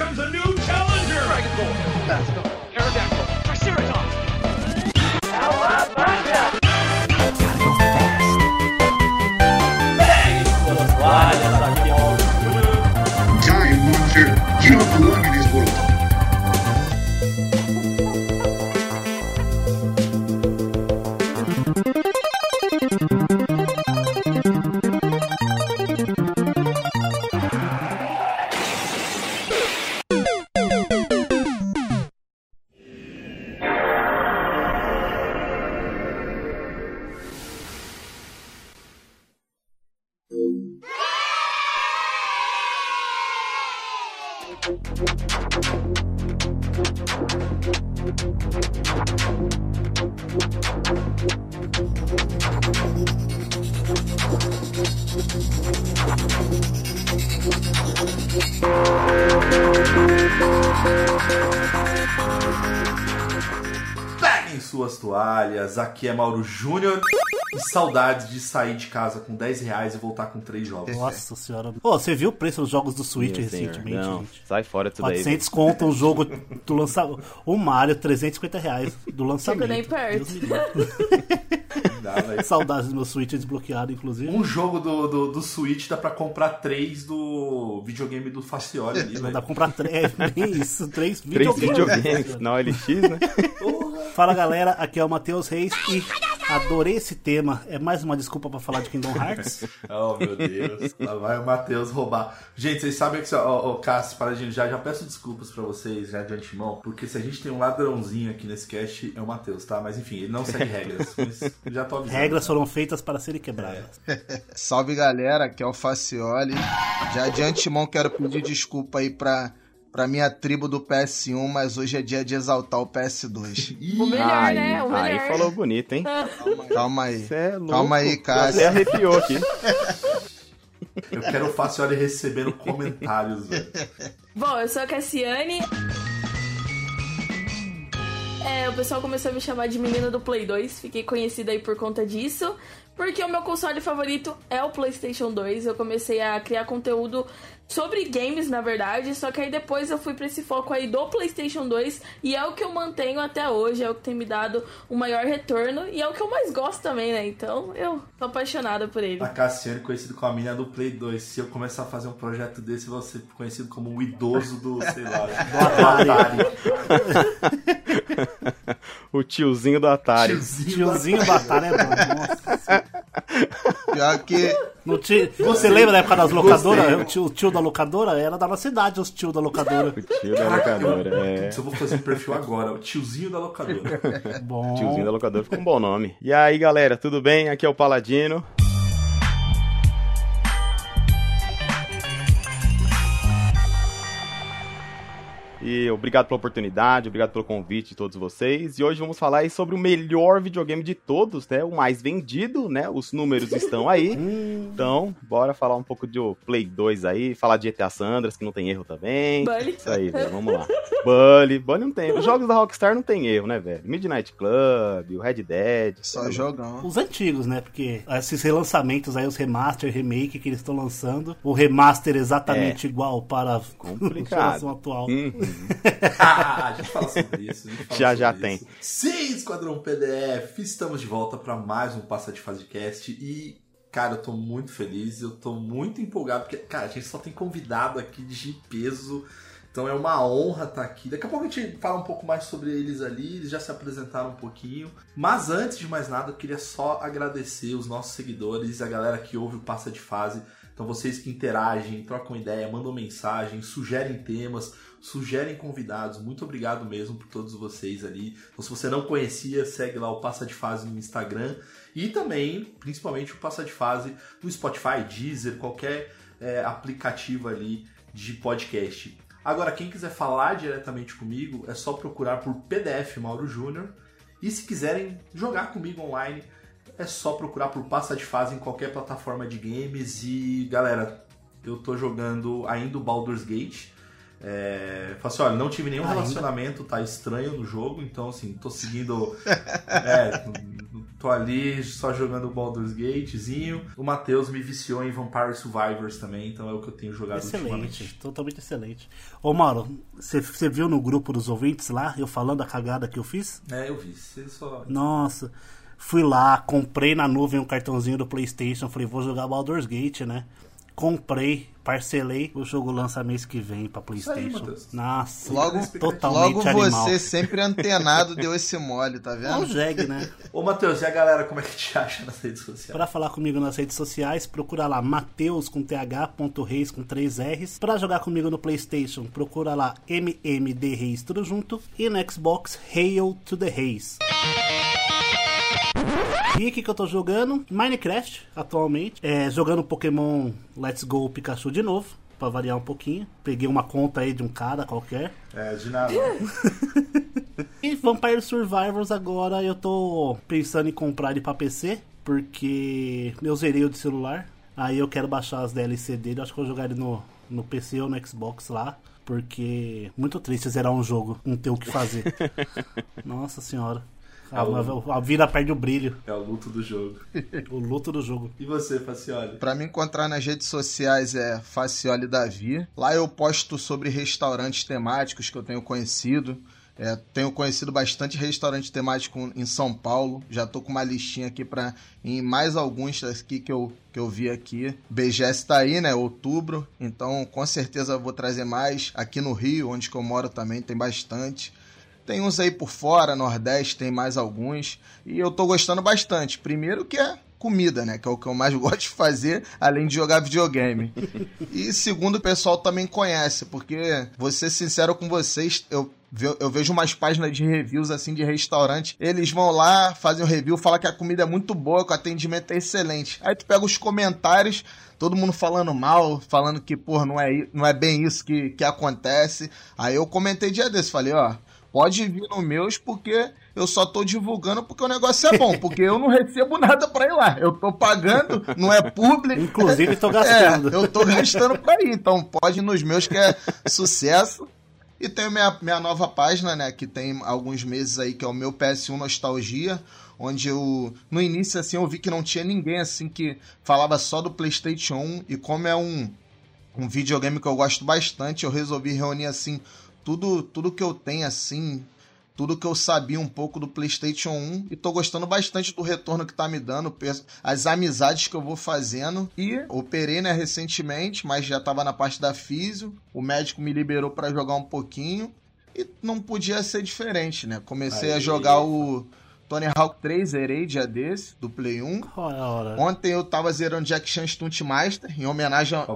comes a new challenger! Dragon Ball! Basco! Aerodactyl! Aqui é Mauro Júnior e saudades de sair de casa com 10 reais e voltar com 3 jogos. Nossa senhora. Ô, você viu o preço dos jogos do Switch Meu senhor, recentemente, Não, gente? sai fora disso daí. 400 conto um jogo do lançamento. O Mario, 350 reais do lançamento. nem perto. Dá. Saudades do meu Switch desbloqueado, inclusive. Um jogo do, do, do Switch dá pra comprar 3 do videogame do Facioli ali, dá pra comprar três, é bem isso, três Três videogames. videogames na OLX, né? Fala galera, aqui é o Matheus Reis e adorei esse tema. É mais uma desculpa pra falar de Kingdom Hearts. Oh, meu Deus. Lá vai o Matheus roubar. Gente, vocês sabem que... Ó, ó, Cássio, Paradinho, já, já peço desculpas pra vocês, já de antemão, porque se a gente tem um ladrãozinho aqui nesse cast, é o Matheus, tá? Mas enfim, ele não segue regras. Mas já tô avisando. Regras foram feitas para serem quebradas. Salve galera, aqui é o Facioli. Já de antemão quero pedir desculpa aí pra, pra minha tribo do PS1, mas hoje é dia de exaltar o PS2. O melhor, aí, né? O melhor. aí falou bonito, hein? Calma aí. É. Calma aí, Cássio. arrepiou aqui. Eu quero o Facioli recebendo comentários, velho. Bom, eu sou a Cassiane. É, o pessoal começou a me chamar de menina do Play 2. Fiquei conhecida aí por conta disso. Porque o meu console favorito é o PlayStation 2. Eu comecei a criar conteúdo sobre games, na verdade. Só que aí depois eu fui pra esse foco aí do PlayStation 2. E é o que eu mantenho até hoje. É o que tem me dado o maior retorno. E é o que eu mais gosto também, né? Então eu tô apaixonada por ele. A Cassiane, conhecido como a mina do Play 2. Se eu começar a fazer um projeto desse, eu vou ser conhecido como o idoso do, sei lá, do Atari. O tiozinho do Atari. Tiozinho. Tiozinho Batalha é bom. Nossa. Pior que tinha- Você lembra da época das locadoras? O tio, o tio da locadora era da nossa cidade, os tio da locadora. O tio da locadora. eu, É. Eu vou fazer um perfil agora, o tiozinho da locadora. Bom. Tiozinho da locadora ficou um bom nome. E aí, galera, tudo bem? Aqui é o Paladino. E obrigado pela oportunidade, obrigado pelo convite de todos vocês. E hoje vamos falar aí sobre o melhor videogame de todos, né? O mais vendido, né? Os números estão aí. Então, bora falar um pouco do Play 2 aí, falar de GTA Sandras, que não tem erro também. Bully. Isso aí, velho, vamos lá. Bully, Bully não tem. Os jogos da Rockstar não tem erro, né, velho? Midnight Club, o Red Dead. só jogão. Os antigos, né? Porque esses relançamentos aí, os remaster, remake que eles estão lançando, o remaster exatamente igual para a Complicado. geração atual. Uhum. Ah, a gente fala sobre isso. a gente fala Já, sobre já isso. tem. Sim, Esquadrão PDF, estamos de volta para mais um Passa de Fase Cast e, cara, eu tô muito feliz, eu tô muito empolgado, porque, cara, a gente só tem convidado aqui de peso, então é uma honra estar aqui. Daqui a pouco a gente fala um pouco mais sobre eles ali, eles já se apresentaram um pouquinho. Mas antes de mais nada, eu queria só agradecer os nossos seguidores, a galera que ouve o Passa de Fase. Então vocês que interagem, trocam ideia, mandam mensagem, sugerem temas, sugerem convidados. Muito obrigado mesmo por todos vocês ali. Então, se você não conhecia, segue lá o Passa de Fase no Instagram e também, principalmente, o Passa de Fase no Spotify, Deezer, qualquer é, aplicativo ali de podcast. Agora, quem quiser falar diretamente comigo, é só procurar por PDF Mauro Júnior. E se quiserem jogar comigo online, é só procurar por Passa de Fase em qualquer plataforma de games. E galera, eu tô jogando ainda o Baldur's Gate. É, fala assim, olha, não tive nenhum Ainda? relacionamento, tá estranho no jogo, então assim, tô seguindo. é, tô ali só jogando Baldur's Gatezinho. O Matheus me viciou em Vampire Survivors também, então é o que eu tenho jogado Excelente, ultimamente. totalmente excelente. Ô Mauro, você você viu no grupo dos ouvintes lá, eu falando a cagada que eu fiz? É, eu vi. Você só. Nossa, fui lá, comprei na nuvem um cartãozinho do PlayStation, falei, vou jogar Baldur's Gate, né? Comprei, parcelei, o jogo lança mês que vem pra aí, PlayStation. Matheus. Nossa, Logo, totalmente logo animal. você, sempre antenado, deu esse mole, tá É vendo? Jeg, né? Ô, Matheus, e a galera, como é que te acha nas redes sociais? Pra falar comigo nas redes sociais, procura lá Mateus com TH, ponto Reis com 3 R's. Pra jogar comigo no Playstation, procura lá MMD Reis tudo junto. E no Xbox, Hail to the Reis. E o que, que eu tô jogando? Minecraft, atualmente. É, jogando Pokémon Let's Go Pikachu de novo, pra variar um pouquinho. Peguei uma conta aí de um cara qualquer. É, de nada. E Vampire Survivors agora eu tô pensando em comprar ele pra PC, porque eu zerei o de celular. Aí eu quero baixar as DLC dele, acho que eu vou jogar ele no, no PC ou no Xbox lá. Porque muito triste zerar um jogo, não ter o que fazer. Nossa senhora. A, a- a vida perde o brilho, É o luto do jogo. o luto do jogo. E você, Facioli? Pra me encontrar nas redes sociais é Facioli Davi. Lá eu posto sobre restaurantes temáticos que eu tenho conhecido. É, tenho conhecido bastante restaurante temático em São Paulo. Já tô com uma listinha aqui para em mais alguns aqui que eu, que eu vi aqui. BGS tá aí, né? Outubro. Então com certeza eu vou trazer mais. Aqui no Rio, onde que eu moro também, tem bastante. Tem uns aí por fora, Nordeste, tem mais alguns. E eu tô gostando bastante. Primeiro que é comida, né? Que é o que eu mais gosto de fazer, além de jogar videogame. E segundo, o pessoal também conhece, porque, vou ser sincero com vocês, eu, eu vejo umas páginas de reviews assim de restaurante. Eles vão lá, fazem o review, falam que a comida é muito boa, que o atendimento é excelente. Aí tu pega os comentários, todo mundo falando mal, falando que, pô, não é, não é bem isso que, que acontece. Aí eu comentei dia desse, falei, ó. Pode vir no meus porque eu só tô divulgando porque o negócio é bom, porque eu não recebo nada pra ir lá. Eu tô pagando, não é público. Inclusive, tô É, gastando. eu tô gastando pra ir, então pode ir nos meus que é sucesso. E tenho minha, minha nova página, né, que tem alguns meses aí, que é o meu PS1 Nostalgia, onde eu, no início, assim, eu vi que não tinha ninguém, assim, que falava só do Playstation 1, e como é um, um videogame que eu gosto bastante, eu resolvi reunir, assim, tudo, tudo que eu tenho, assim, tudo que eu sabia um pouco do PlayStation 1 e tô gostando bastante do retorno que tá me dando, as amizades que eu vou fazendo e operei né recentemente, mas já tava na parte da físio, o médico me liberou pra jogar um pouquinho e não podia ser diferente, né? Comecei a Aí. jogar o Tony Hawk 3, zerei dia desse, do Play 1. Ora, ora. Ontem eu tava zerando Jack Chan Stunt Master, em homenagem ao,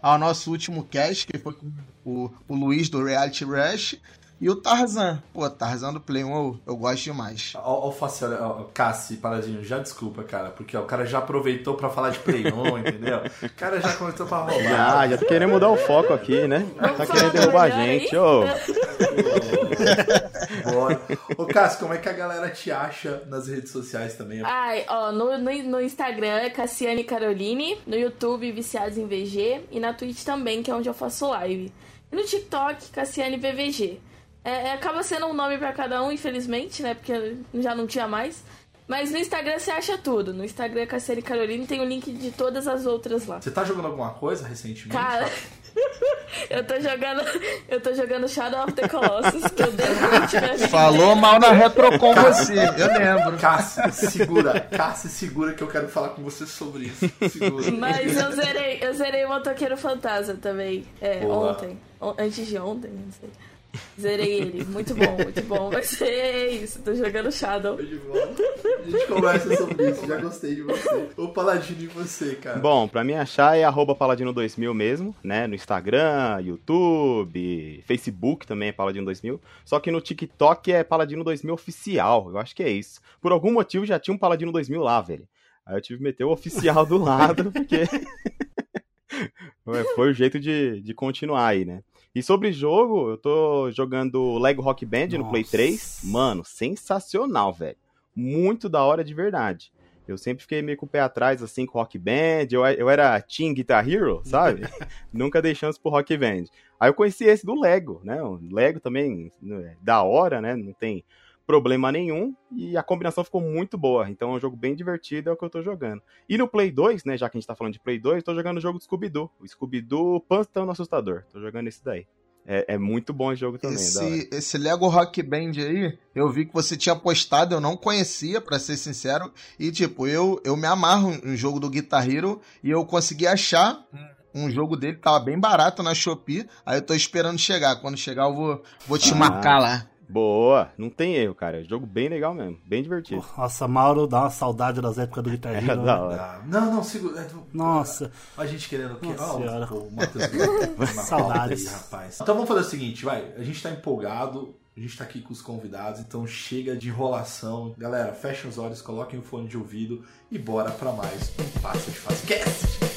ao nosso último cast, que foi com o, o Luiz do Reality Rush. E o Tarzan. Pô, Tarzan do Play 1 eu, eu gosto demais. Ó, Facioli, ó, Cassi, Paladino, já desculpa, cara, porque ó, o cara já aproveitou pra falar de Play 1, entendeu? O cara já começou pra roubar. Já, já tô querendo mudar o foco aqui, né? Tá querendo derrubar a gente, ô. Bora. Ô, Cassi, como é que a galera te acha nas redes sociais também? Ai, ó, no, no, no Instagram é Cassiane Caroline, no YouTube Viciados em VG e na Twitch também, que é onde eu faço live. E no TikTok, Cassiane VVG. É, é, acaba sendo um nome pra cada um, infelizmente, né? Porque já não tinha mais. Mas no Instagram você acha tudo. No Instagram Cassiane Caroline tem o link de todas as outras lá. Você tá jogando alguma coisa recentemente? Cara, eu tô jogando. Eu tô jogando Shadow of the Colossus, que eu minha vida Falou mal na retro com você, eu lembro. Cassi, segura. Cassi, segura que eu quero falar com você sobre isso. Segura. Mas eu zerei, eu zerei o Motoqueiro Fantasma também. É, Boa. ontem. On- antes de ontem, não sei. Zerei ele. Muito bom, muito bom. Mas é isso, tô jogando Shadow. De volta. A gente conversa sobre isso, já gostei de você. Ô Paladino e você, cara. Bom, pra me achar é arroba paladino2000 mesmo, né? No Instagram, YouTube, Facebook também é paladino2000. Só que no TikTok é paladino2000 oficial. Eu acho que é isso. Por algum motivo já tinha um paladino 2000 lá, velho. Aí eu tive que meter o oficial do lado, porque foi o jeito de, de continuar aí, né? E sobre jogo, eu tô jogando Lego Rock Band no Play Nossa. 3. Mano, sensacional, velho. Muito da hora de verdade. Eu sempre fiquei meio com o pé atrás, assim, com Rock Band. Eu, eu era Team Guitar Hero, sabe? Nunca dei chance pro Rock Band. Aí eu conheci esse do Lego, né? O Lego também, né, da hora, né? Não tem problema nenhum e a combinação ficou muito boa. Então é um jogo bem divertido, é o que eu tô jogando. E no Play 2, né, já que a gente tá falando de Play 2, eu tô jogando o jogo do Scooby-Doo. O Scooby-Doo Pantano Assustador. Tô jogando esse daí. É, é muito bom esse jogo também. hora. Esse, esse Lego Rock Band aí, eu vi que você tinha postado, eu não conhecia, pra ser sincero. E, tipo, eu, eu me amarro em jogo do Guitar Hero e eu consegui achar um jogo dele, tava bem barato na Shopee. Aí eu tô esperando chegar. Quando chegar, eu vou, vou te Ah. marcar lá. Boa, não tem erro, cara. É jogo bem legal mesmo, bem divertido. Nossa, Mauro, dá uma saudade das épocas do Guitar É Hero. né? da hora. Ah, Não, não, segura. é, Nossa. A gente querendo o quê? Nossa Ó, senhora. o, o Matheus Saudades. aí, rapaz. Então vamos fazer o seguinte, vai. A gente tá empolgado, a gente tá aqui com os convidados, então chega de enrolação. Galera, fechem os olhos, coloquem o fone de ouvido e bora pra mais um Passa de Fase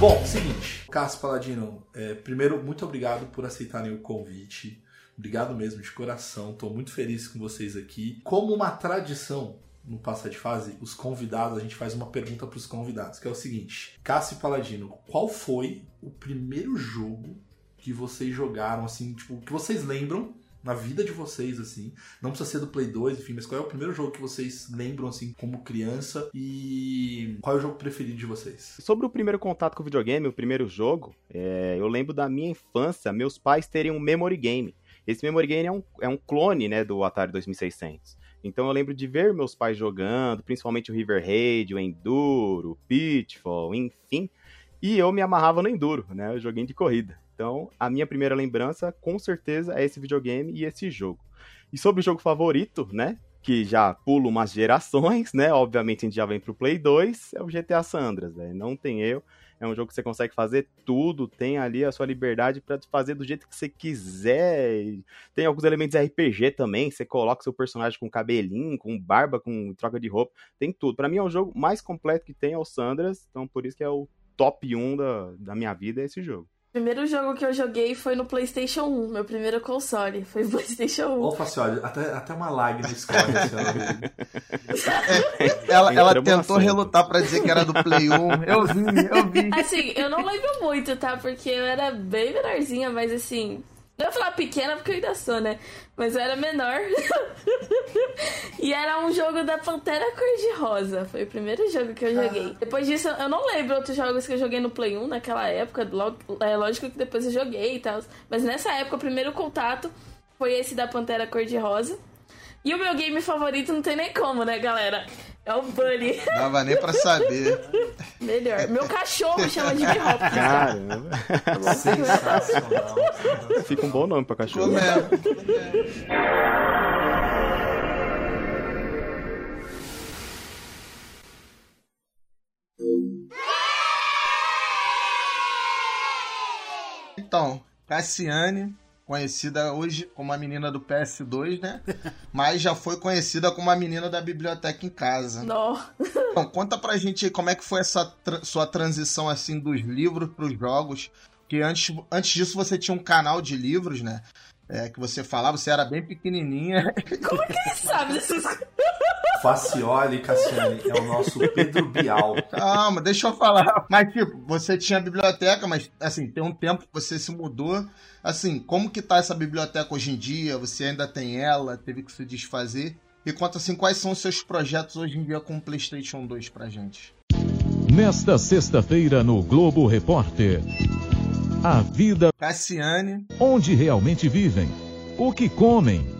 Bom, seguinte, Cássio Paladino, é, primeiro, muito obrigado por aceitarem o convite. Obrigado mesmo, de coração. Estou muito feliz com vocês aqui. Como uma tradição no Passa de Fase, os convidados, a gente faz uma pergunta para os convidados, que é o seguinte: Cássio Paladino, qual foi o primeiro jogo que vocês jogaram, assim, tipo, que vocês lembram na vida de vocês, assim? Não precisa ser do Play 2, enfim, mas qual é o primeiro jogo que vocês lembram, assim, como criança? E qual é o jogo preferido de vocês? Sobre o primeiro contato com o videogame, o primeiro jogo, é, eu lembro da minha infância, meus pais terem um memory game. Esse memory game é um, é um clone, né, do Atari 2600. Então eu lembro de ver meus pais jogando, principalmente o River Raid, o Enduro, o Pitfall, enfim. E eu me amarrava no Enduro, né, o joguinho de corrida. Então a minha primeira lembrança, com certeza, é esse videogame e esse jogo. E sobre o jogo favorito, né, que já pula umas gerações, né? Obviamente a gente já vem pro Play 2, é o GTA San Andreas, velho. Não tem eu. É um jogo que você consegue fazer tudo, tem ali a sua liberdade pra fazer do jeito que você quiser. Tem alguns elementos RPG também, você coloca seu personagem com cabelinho, com barba, com troca de roupa, tem tudo. Pra mim é o jogo mais completo que tem é o San Andreas, então por isso que é o top 1 da, da minha vida é esse jogo. O primeiro jogo que eu joguei foi no PlayStation 1, meu primeiro console. Foi o PlayStation 1. Ô, Facioli, até, até uma lágrima escorre ó. Ela, ela tentou assunto. relutar pra dizer que era do Play 1. Eu vi, eu vi. Assim, eu não lembro muito, tá? Porque eu era bem menorzinha, mas assim. Não ia falar pequena porque eu ainda sou, né? Mas eu era menor. e era um jogo da Pantera Cor-de-Rosa. Foi o primeiro jogo que eu joguei. Depois disso, eu não lembro outros jogos que eu joguei no Play 1 naquela época. Logo, é lógico que depois eu joguei e tal. Mas nessa época, o primeiro contato foi esse da Pantera Cor-de-Rosa. E o meu game favorito não tem nem como, né, galera? É o Bunny. Dava nem pra saber. Melhor. Meu cachorro chama Jimmy Hopkins. Caramba, Sensacional. fica um bom nome pra cachorro. Então, Cassiane, conhecida hoje como a menina do PS2, né? Mas já foi conhecida como a menina da biblioteca em casa. Nó. Então, conta pra gente aí como é que foi essa tra- sua transição assim dos livros pros jogos. Que antes, antes disso você tinha um canal de livros, né? É, que você falava, você era bem pequenininha. Como que ele sabe dessas coisas? Facioli Cassiani é o nosso Pedro Bial. Calma, deixa eu falar. Mas, tipo, você tinha a biblioteca, mas, assim, tem um tempo que você se mudou. Assim, como que tá essa biblioteca hoje em dia? Você ainda tem ela? Teve que se desfazer? E conta, assim, quais são os seus projetos hoje em dia com o PlayStation 2 pra gente? Nesta sexta-feira no Globo Repórter. A vida Cassiane, onde realmente vivem. O que comem.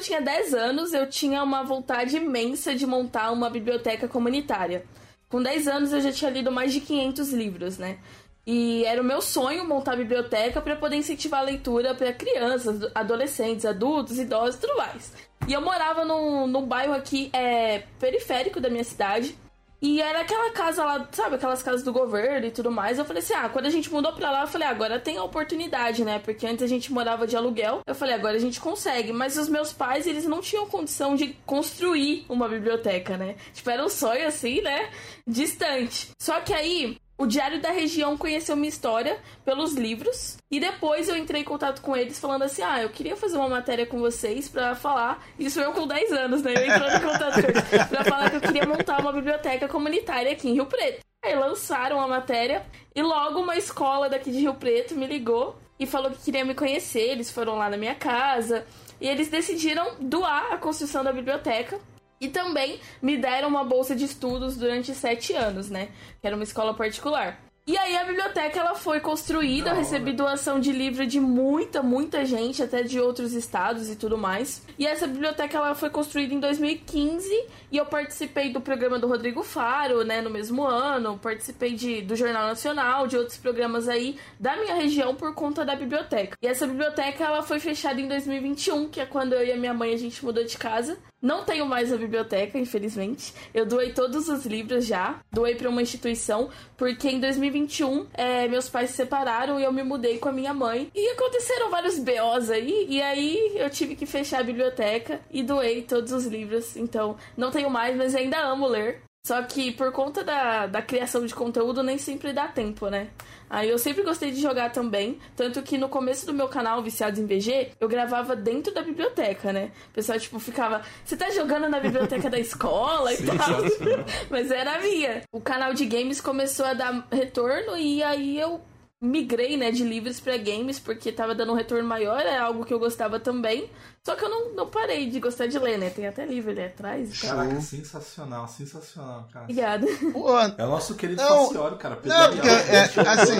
Eu tinha 10 anos, eu tinha uma vontade imensa de montar uma biblioteca comunitária. Com 10 anos, eu já tinha lido mais de 500 livros, né? E era o meu sonho montar a biblioteca para poder incentivar a leitura para crianças, adolescentes, adultos, idosos e tudo mais. E eu morava num, num bairro aqui é, periférico da minha cidade. E era aquela casa lá, sabe, aquelas casas do governo e tudo mais. Eu falei assim: ah, quando a gente mudou pra lá, eu falei, ah, agora tem a oportunidade, né? Porque antes a gente morava de aluguel. Eu falei, agora a gente consegue. Mas os meus pais, eles não tinham condição de construir uma biblioteca, né? Tipo, era um sonho assim, né? Distante. Só que aí, o Diário da Região conheceu minha história pelos livros. E depois eu entrei em contato com eles falando assim: ah, eu queria fazer uma matéria com vocês pra falar. Isso eu com 10 anos, né? Eu entrando em contato com eles pra falar que eu queria montar uma biblioteca comunitária aqui em Rio Preto. Aí lançaram a matéria e logo uma escola daqui de Rio Preto me ligou e falou que queria me conhecer. Eles foram lá na minha casa e eles decidiram doar a construção da biblioteca e também me deram uma bolsa de estudos durante sete anos, né? Que era uma escola particular. E aí a biblioteca ela foi construída, eu recebi doação de livro de muita, muita gente, até de outros estados e tudo mais. E essa biblioteca ela foi construída em 2015 e eu participei do programa do Rodrigo Faro, né, no mesmo ano, participei de, do Jornal Nacional, de outros programas aí da minha região por conta da biblioteca. E essa biblioteca ela foi fechada em 2021, que é quando eu e a minha mãe a gente mudou de casa. Não tenho mais a biblioteca, infelizmente. Eu doei todos os livros já. Doei para uma instituição, porque em 2021 é, meus pais se separaram e eu me mudei com a minha mãe. E aconteceram vários BOs aí. E aí eu tive que fechar a biblioteca e doei todos os livros. Então, não tenho mais, mas ainda amo ler. Só que por conta da, da criação de conteúdo nem sempre dá tempo, né? Aí eu sempre gostei de jogar também. Tanto que no começo do meu canal, Viciados em VG, eu gravava dentro da biblioteca, né? O pessoal, tipo, ficava. Você tá jogando na biblioteca da escola e tal. Mas era a minha. O canal de games começou a dar retorno e aí eu migrei, né, de livros para games, porque tava dando um retorno maior, é algo que eu gostava também. Só que eu não, não parei de gostar de ler, né? Tem até livro ali atrás. Caraca, sensacional, sensacional, cara. Obrigada. Pô, É o nosso querido Não, Facioli, cara. não, porque, é, assim,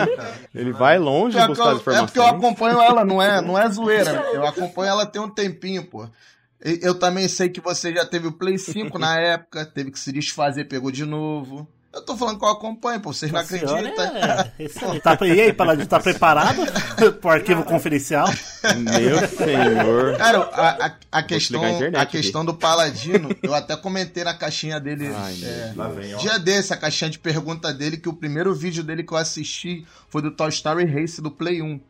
Ele vai longe que buscar eu- as é porque eu acompanho ela, não é, não é zoeira. Eu acompanho ela tem um tempinho, pô. Eu também sei que você já teve o Play 5 na época, teve que se desfazer, pegou de novo. Eu tô falando que eu acompanho, pô, vocês não acreditam. É. Tá, e aí, Paladino, tá preparado pro arquivo confidencial? Meu senhor. Cara, a, a- a questão, a internet a questão do Paladino, eu até comentei na caixinha dele. Ai, é, Lá vem, ó. dia desse, a caixinha de pergunta dele, que o primeiro vídeo dele que eu assisti foi do Toy Story Race do Play 1.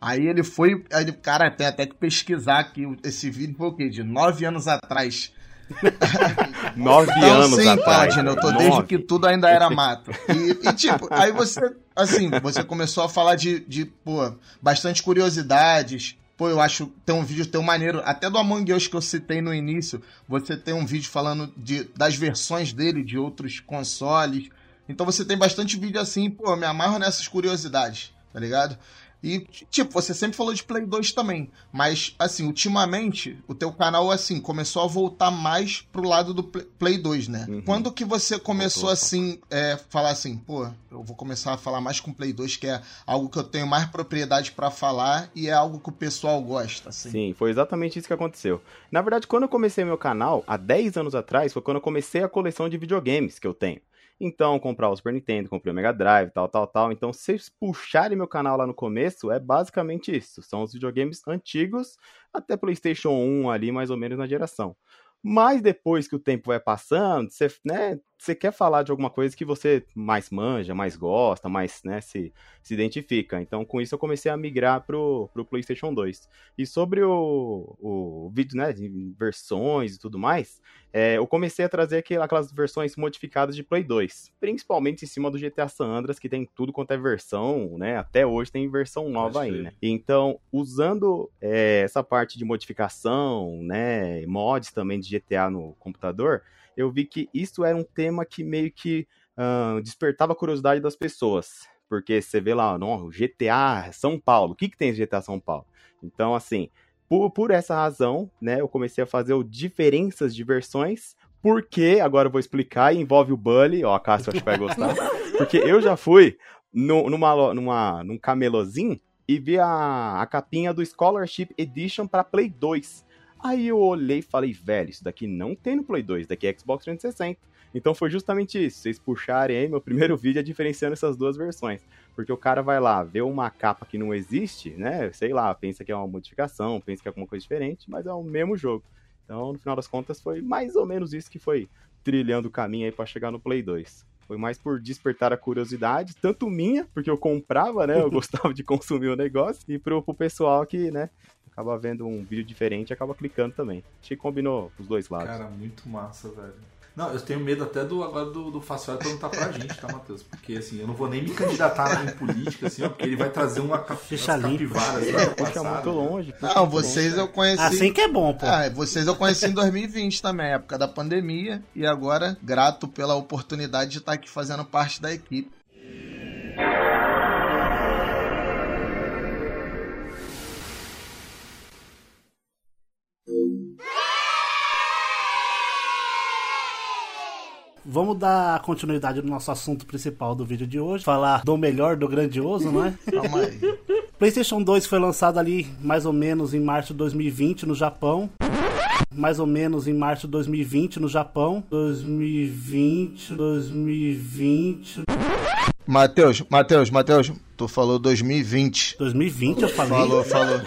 Aí ele foi. Aí cara, tem até que pesquisar que esse vídeo foi o quê? De nove anos atrás. Nove Então, anos sim, atrás. Paladino, eu tô desde Nove. que tudo ainda era mato. E, e, tipo, aí você, assim, você começou a falar de, de, pô, bastante curiosidades. Pô, eu acho tem um vídeo teu maneiro, até do Among Us que eu citei no início, você tem um vídeo falando de, das versões dele de outros consoles. Então você tem bastante vídeo assim, pô, eu me amarro nessas curiosidades, tá ligado? E, tipo, você sempre falou de Play 2 também. Mas, assim, ultimamente, o teu canal, assim, começou a voltar mais pro lado do Play- Play 2, né? Uhum. Quando que você começou, Voltou, assim, é, falar assim, pô, eu vou começar a falar mais com Play 2, que é algo que eu tenho mais propriedade pra falar e é algo que o pessoal gosta, assim. Sim, foi exatamente isso que aconteceu. Na verdade, quando eu comecei meu canal, há 10 anos atrás, foi quando eu comecei a coleção de videogames que eu tenho. Então, comprar o Super Nintendo, comprei o Mega Drive, tal, tal, tal. Então, se vocês puxarem meu canal lá no começo, é basicamente isso. São os videogames antigos, até PlayStation 1 ali, mais ou menos na geração. Mas depois que o tempo vai passando, você, né, você quer falar de alguma coisa que você mais manja, mais gosta, mais né, se, se identifica. Então, com isso, eu comecei a migrar pro, pro PlayStation 2. E sobre o, o vídeo, né, de versões e tudo mais, é, eu comecei a trazer aquel- aquelas versões modificadas de Play 2. Principalmente em cima do GTA San Andreas, que tem tudo quanto é versão, né? Até hoje tem versão nova aí, né? Então, usando é, essa parte de modificação, né? Mods também de GTA no computador, eu vi que isso era um tema que meio que ah, despertava a curiosidade das pessoas. Porque você vê lá, não, GTA São Paulo. O que, que tem GTA São Paulo? Então, assim, por, por essa razão, né, eu comecei a fazer o diferenças de versões, porque, agora eu vou explicar, e envolve o Bully, ó, a Cássio acho que vai gostar, porque eu já fui no, numa, numa, num camelozinho e vi a, a capinha do Scholarship Edition para Play 2. Aí eu olhei e falei, velho, isso daqui não tem no Play 2, isso daqui é Xbox 360. Então foi justamente isso, vocês puxarem aí, meu primeiro vídeo é diferenciando essas duas versões. Porque o cara vai lá, vê uma capa que não existe, né? Sei lá, pensa que é uma modificação, pensa que é alguma coisa diferente, mas é o mesmo jogo. Então, no final das contas, foi mais ou menos isso que foi trilhando o caminho aí pra chegar no Play 2. Foi mais por despertar a curiosidade, tanto minha, porque eu comprava, né? Eu gostava de consumir o negócio, e pro, pro pessoal que, né? Acaba vendo um vídeo diferente e acaba clicando também. Achei que combinou os dois lados. Cara, muito massa, velho. Não, eu tenho medo até do agora do, do Faciola perguntar pra gente, tá, Matheus? Porque assim, eu não vou nem me candidatar em política, assim, ó, porque ele vai trazer uma cap limpa. capivaras lá do passado. muito longe. puxa Não, muito vocês longe. eu conheci. Assim que é bom, pô. Ah, vocês eu conheci em 2020 também, época da pandemia, e agora grato pela oportunidade de estar aqui fazendo parte da equipe. Vamos dar continuidade no nosso assunto principal do vídeo de hoje. Falar do melhor, do grandioso, não é? Calma aí. PlayStation 2 foi lançado ali mais ou menos em março de 2020 no Japão. Mais ou menos em março de 2020 no Japão. 2020, 2020. Matheus, Matheus, Matheus, tu falou 2020. 2020 eu falei. Falou, falou.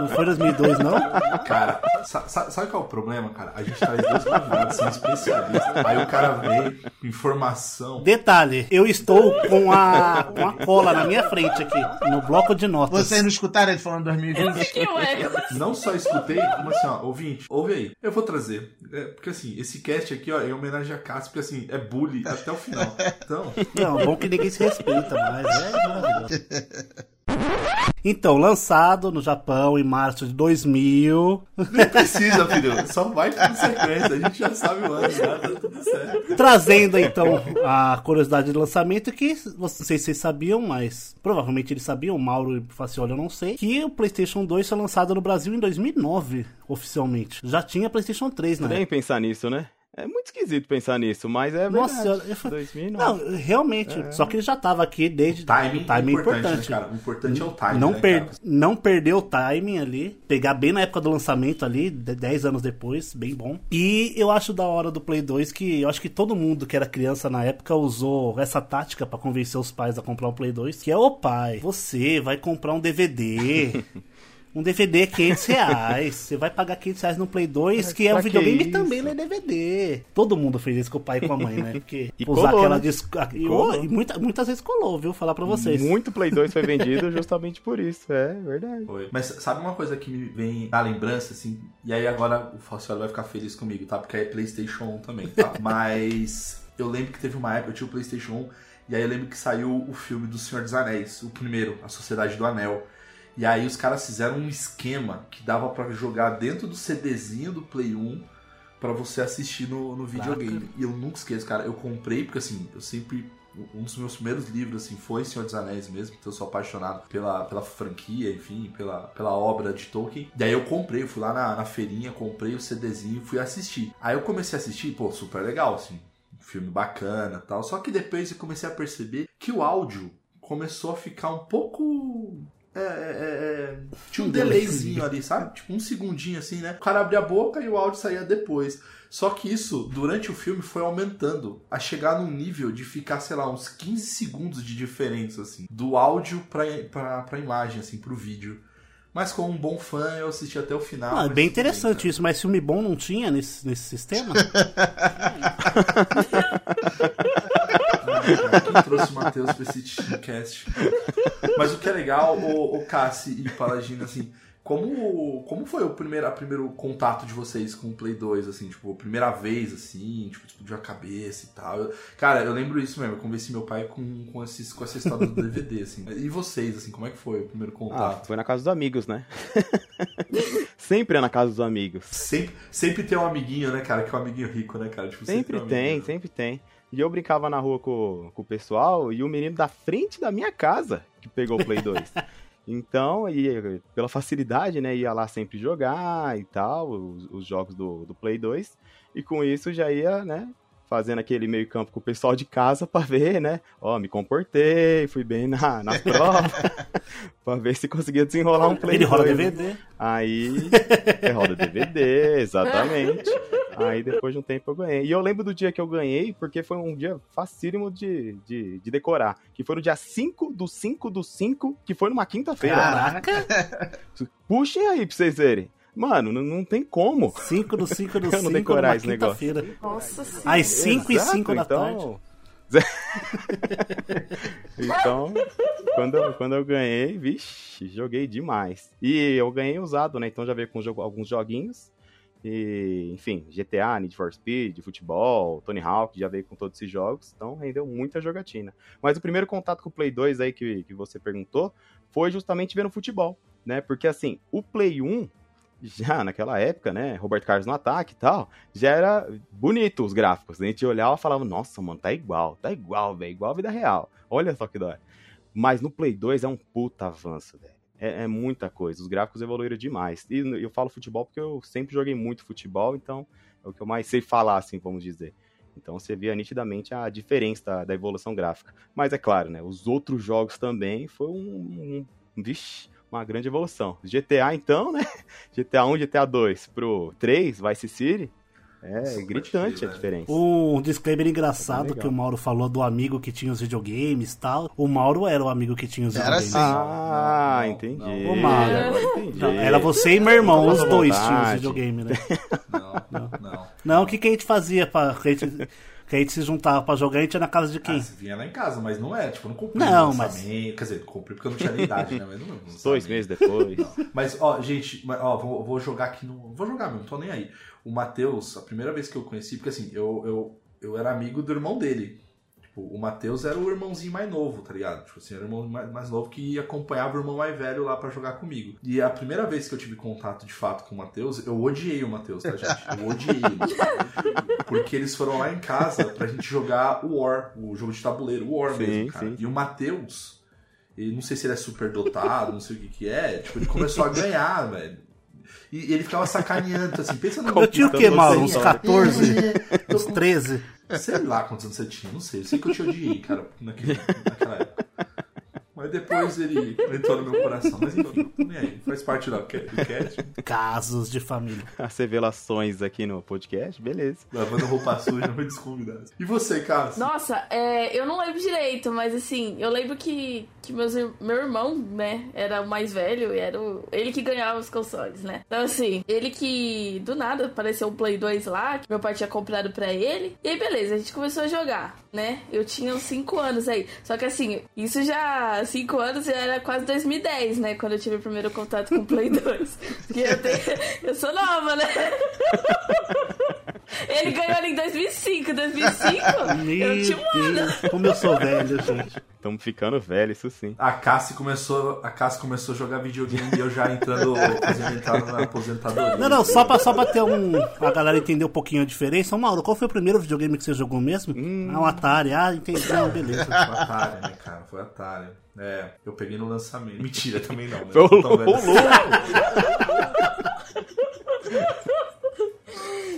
Não foi 2002, não? Cara, sa- sa- sabe qual é o problema, cara? A gente traz dois convidados, são especialistas. Aí o cara vem com informação. Detalhe, eu estou com a, com a cola na minha frente aqui, no bloco de notas. Vocês não escutaram ele falando 2020? Que ué, Não só escutei, como assim, ó, ouvinte, ouve aí. Eu vou trazer. É, porque assim, esse cast aqui, ó, é em homenagem a Cássio, porque assim, é bully até o final. Então, Não, bom que ninguém se respeita, mas é maravilhoso. Então, lançado no Japão em março de 2000, nem precisa, filho. Só vai por sequência. A gente já sabe o ano, já tá tudo certo. trazendo então a curiosidade de lançamento que não sei se vocês sabiam, mas provavelmente eles sabiam, Mauro e Facioli eu não sei, que o PlayStation 2 foi lançado no Brasil em 2009, oficialmente. Já tinha PlayStation 3 na Nem pensar nisso, né? É muito esquisito pensar nisso, mas é Nossa, verdade. eu, eu, fui- 2009. não, realmente, só que ele já tava aqui desde Timing, timing é importante, né, cara? O importante é o timing, não, né, per- não perder o timing ali, pegar bem na época do lançamento ali, de- 10 anos depois, bem bom. E eu acho da hora do Play 2 que eu acho que todo mundo que era criança na época usou essa tática pra convencer os pais a comprar um Play 2, que é, ô pai, você vai comprar um DVD... Um DVD é 500 reais. Você vai pagar 500 reais no Play 2, que é um que videogame isso? também é DVD. Todo mundo fez isso com o pai e com a mãe, né? Porque E usar colou, aquela né? e- Colou. e muita- muitas vezes colou, viu? Falar pra vocês. Muito Play 2 foi vendido justamente por isso, é verdade. Foi. Mas sabe uma coisa que me vem na lembrança, assim? E aí agora o Facioli vai ficar feliz comigo, tá? Porque é PlayStation 1 também, tá? Mas eu lembro que teve uma época, eu tinha o PlayStation 1, e aí eu lembro que saiu o filme do Senhor dos Anéis, o primeiro, A Sociedade do Anel. E aí os caras fizeram um esquema que dava pra jogar dentro do CDzinho do Play 1 pra você assistir no, no videogame. E eu nunca esqueço, cara. Eu comprei, porque assim, eu sempre. Um dos meus primeiros livros, assim, foi Senhor dos Anéis mesmo, então eu sou apaixonado pela, pela franquia, enfim, pela, pela obra de Tolkien. E aí eu comprei, eu fui lá na, na feirinha, comprei o CDzinho e fui assistir. Aí eu comecei a assistir, pô, super legal, assim, um filme bacana e tal. Só que depois eu comecei a perceber que o áudio começou a ficar um pouco é, é, é, tinha um delayzinho ali, sabe? Tipo um segundinho assim, né? O cara abria a boca e o áudio saía depois. Só que isso, durante o filme, foi aumentando. A chegar num nível de ficar, sei lá, uns 15 segundos de diferença, assim. Do áudio pra, pra, pra imagem, assim, pro vídeo. Mas como um bom fã, eu assisti até o final. Ah, é bem interessante isso, mas filme bom não tinha nesse, nesse sistema? Ah, Quem trouxe o Matheus pra esse Teamcast? Mas o que é legal, o, o Cassi e Paladino, assim, como, como foi o primeiro, a primeiro contato de vocês com o Play 2, assim, tipo, a primeira vez, assim, tipo, explodiu a cabeça e tal. Eu- cara, eu lembro isso mesmo, eu convenci meu pai com, com, esses, com essa história do DVD, assim. E vocês, assim, como é que foi o primeiro Ah, contato? foi na casa dos amigos, né? Sempre é na casa dos amigos. Sempre, sempre tem um amiguinho, né, cara, que é um amiguinho rico, né, cara? Tipo, Sempre um tem, amiguinho. sempre tem. E eu brincava na rua com, com o pessoal e o menino da frente da minha casa que pegou o Play 2. Então, e, pela facilidade, né, ia lá sempre jogar e tal, os, os jogos do, do Play 2. E com isso já ia, né, fazendo aquele meio campo com o pessoal de casa pra ver, né, ó, me comportei, fui bem na, na prova, pra ver se conseguia desenrolar um Play Ele roda 2. DVD. Aí, é, roda DVD, exatamente. Aí depois de um tempo eu ganhei. E eu lembro do dia que eu ganhei, porque foi um dia facílimo de, de, de decorar. Que foi no dia 5 do 5 do 5, que foi numa quinta-feira. Caraca! Puxem aí pra vocês verem. Mano, não, não tem como. 5 do 5 do Eu não 5 decorar esse negócio. quinta-feira. Nossa senhora. Às 5 e Exato, 5 da tarde. então... então, quando eu, quando eu ganhei, vixe, joguei demais. E eu ganhei usado, né? Então já veio com jogo- alguns joguinhos. E, enfim, GTA, Need for Speed, futebol, Tony Hawk, já veio com todos esses jogos. Então rendeu muita jogatina. Mas o primeiro contato com o Play 2 aí que, que você perguntou foi justamente vendo futebol, né? Porque assim, o Play 1 já naquela época, né, Roberto Carlos no ataque e tal, já era bonito os gráficos. A gente olhava e falava, nossa, mano, tá igual, tá igual, velho, igual a vida real. Olha só que hora. Mas no Play 2 é um puta avanço, velho. É, é muita coisa, os gráficos evoluíram demais. E eu falo futebol porque eu sempre joguei muito futebol, então é o que eu mais sei falar, assim, vamos dizer. Então você via nitidamente a diferença da, da evolução gráfica. Mas é claro, né, os outros jogos também foi um, um vixe, uma grande evolução. GTA, então, né? GTA 1, GTA 2 pro 3, Vice City, é gritante a diferença. Um disclaimer engraçado que o Mauro falou do amigo que tinha os videogames e tal. O Mauro era o amigo que tinha os Era videogames. sim. Ah, Não, não, entendi. não. Mário. Agora entendi. Não, era você e meu irmão, os dois tinham os videogames, né? Não, não. Não, o que, que a gente fazia pra. Que a gente, que a gente se juntava pra jogar, a gente ia na casa de Ah, quem? você vinha lá em casa, mas não é, tipo, eu não cumpri Não, o mas- lançamento. Quer dizer, cumpri porque eu não tinha nem idade, né? Mas não, não Dois meses depois. Mas, ó, gente, mas, ó, vou, vou jogar aqui no. Vou jogar mesmo, não tô nem aí. O Matheus, a primeira vez que eu conheci, porque assim, eu, eu, eu era amigo do irmão dele. Tipo, o Matheus era o irmãozinho mais novo, tá ligado? Tipo assim, era o irmão mais, novo que acompanhava o irmão mais velho lá pra jogar comigo. E a primeira vez que eu tive contato de fato com o Matheus, eu odiei o Matheus, tá, gente? Eu odiei ele. Porque eles foram lá em casa pra gente jogar o War, o jogo de tabuleiro, o War Sim, mesmo, cara. sim. E o Matheus, ele não sei se ele é super dotado, não sei o que que é, tipo, ele começou a ganhar, velho. E ele ficava sacaneando, assim, pensa no Eu tinha o quê, Mauro? Uns Sim, 14? Tô Uns com- 13? Sei lá quantos anos você tinha, não sei. Eu sei que eu te odiei, cara, naquele, naquela época. Mas depois ele entrou no meu coração. Mas enfim, nem aí. Faz parte da- do cast. Casos de família. As revelações aqui no podcast, beleza. Lavando roupa suja, foi desconvidado. E você, cara? Nossa, é, eu não lembro direito, mas assim, eu lembro que, que meus, meu irmão, né, era o mais velho e era o- ele que ganhava os consoles, né? Então, assim, ele que do nada apareceu um Play 2 lá, que meu pai tinha comprado pra ele. E aí, beleza, a gente começou a jogar, né? Eu tinha uns 5 anos aí. Só que assim, isso já, 5 anos já era quase 2010, né? Quando eu tive o primeiro contato com o Play 2. Porque eu, tenho, eu sou nova, né? Ele ganhou ali em 2005. 2005? Meu eu tinha um ano. Como eu sou velho, gente. Estamos ficando velho, isso sim. A Cassie começou, a Cassie começou a jogar videogame e eu já entrando, na aposentadoria. Não, não, só pra, só pra ter um. A galera entender um pouquinho a diferença. Ô, Mauro, qual foi o primeiro videogame que você jogou mesmo? Hum. Ah, um Atari. Ah, entendi. Não, beleza. Foi Atari, né, cara? Foi Atari. É, eu peguei no lançamento. Mentira, também não. Né? Tão velho louco!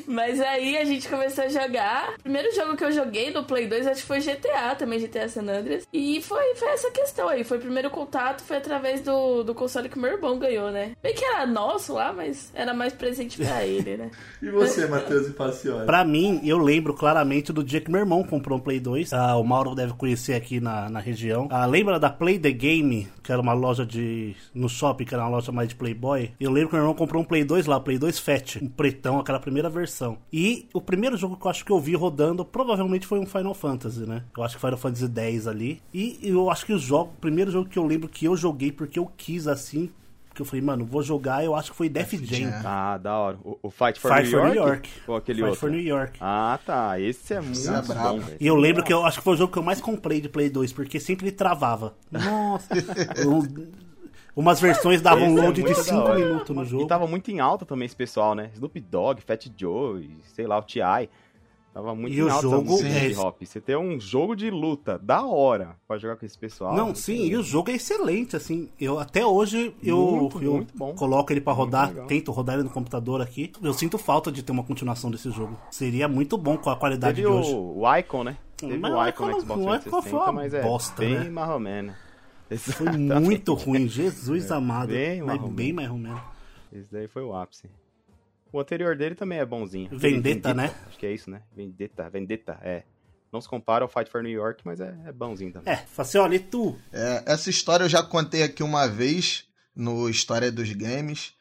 Mas aí a gente começou a jogar. O primeiro jogo que eu joguei no Play 2 acho que foi GTA, também GTA San Andreas. E foi, foi essa questão aí. Foi o primeiro contato, foi através do, do console que meu irmão ganhou, né? Bem que era nosso lá, mas era mais presente pra ele, né? E você, Matheus e Pacioli? Pra mim, eu lembro claramente do dia que meu irmão comprou um Play 2. Ah, o Mauro deve conhecer aqui na, na região. Ah, lembra da Play The Game, que era uma loja de. no shopping, que era uma loja mais de Playboy? Eu lembro que meu irmão comprou um Play 2 lá, Play 2 Fat, um pretão, aquela primeira versão. E o primeiro jogo que eu acho que eu vi rodando provavelmente foi um Final Fantasy, né? Eu acho que Final Fantasy X ali. E eu acho que o jogo, o primeiro jogo que eu lembro que eu joguei porque eu quis assim. Que eu falei, mano, vou jogar, eu acho que foi Def Jam. Jam. Ah, da hora. O, o Fight for, Fight New, for York? New York. Ou aquele Fight outro? for New York. Ah, tá. Esse é muito Esse é brabo. bom, velho. E eu lembro que eu acho que foi o jogo que eu mais comprei de Play 2, porque sempre ele travava. Nossa. Um- umas versões davam um é load de muito da 5 hora. minutos no E jogo. tava muito em alta também esse pessoal, né? Snoop Dogg, Fat Joe, e sei lá, o T.I. Tava muito E em o alta jogo é- hip hop. Você tem um jogo de luta da hora pra jogar com esse pessoal. Não, sim, e o jogo é excelente, assim. Eu até hoje eu, Muito, eu muito bom. coloco ele pra rodar, tento rodar ele no computador aqui. Eu sinto falta de ter uma continuação desse jogo. Seria muito bom com a qualidade Teve de o, hoje. o Icon, né? Teve Mas o Icon no Xbox não- o Icon foi 360, uma mas é bosta, bem né? marromeno. Foi muito ruim, Jesus amado. É, bem mas marromeno. bem mais romeno. Esse daí foi o ápice. O anterior dele também é bonzinho. Vendetta, né? Acho que é isso, né? Vendetta, Vendetta, é. Não se compara ao Fight for New York, mas é, é bonzinho também. É, assim, olha, e tu? É, essa história eu já contei aqui uma vez no História dos Games.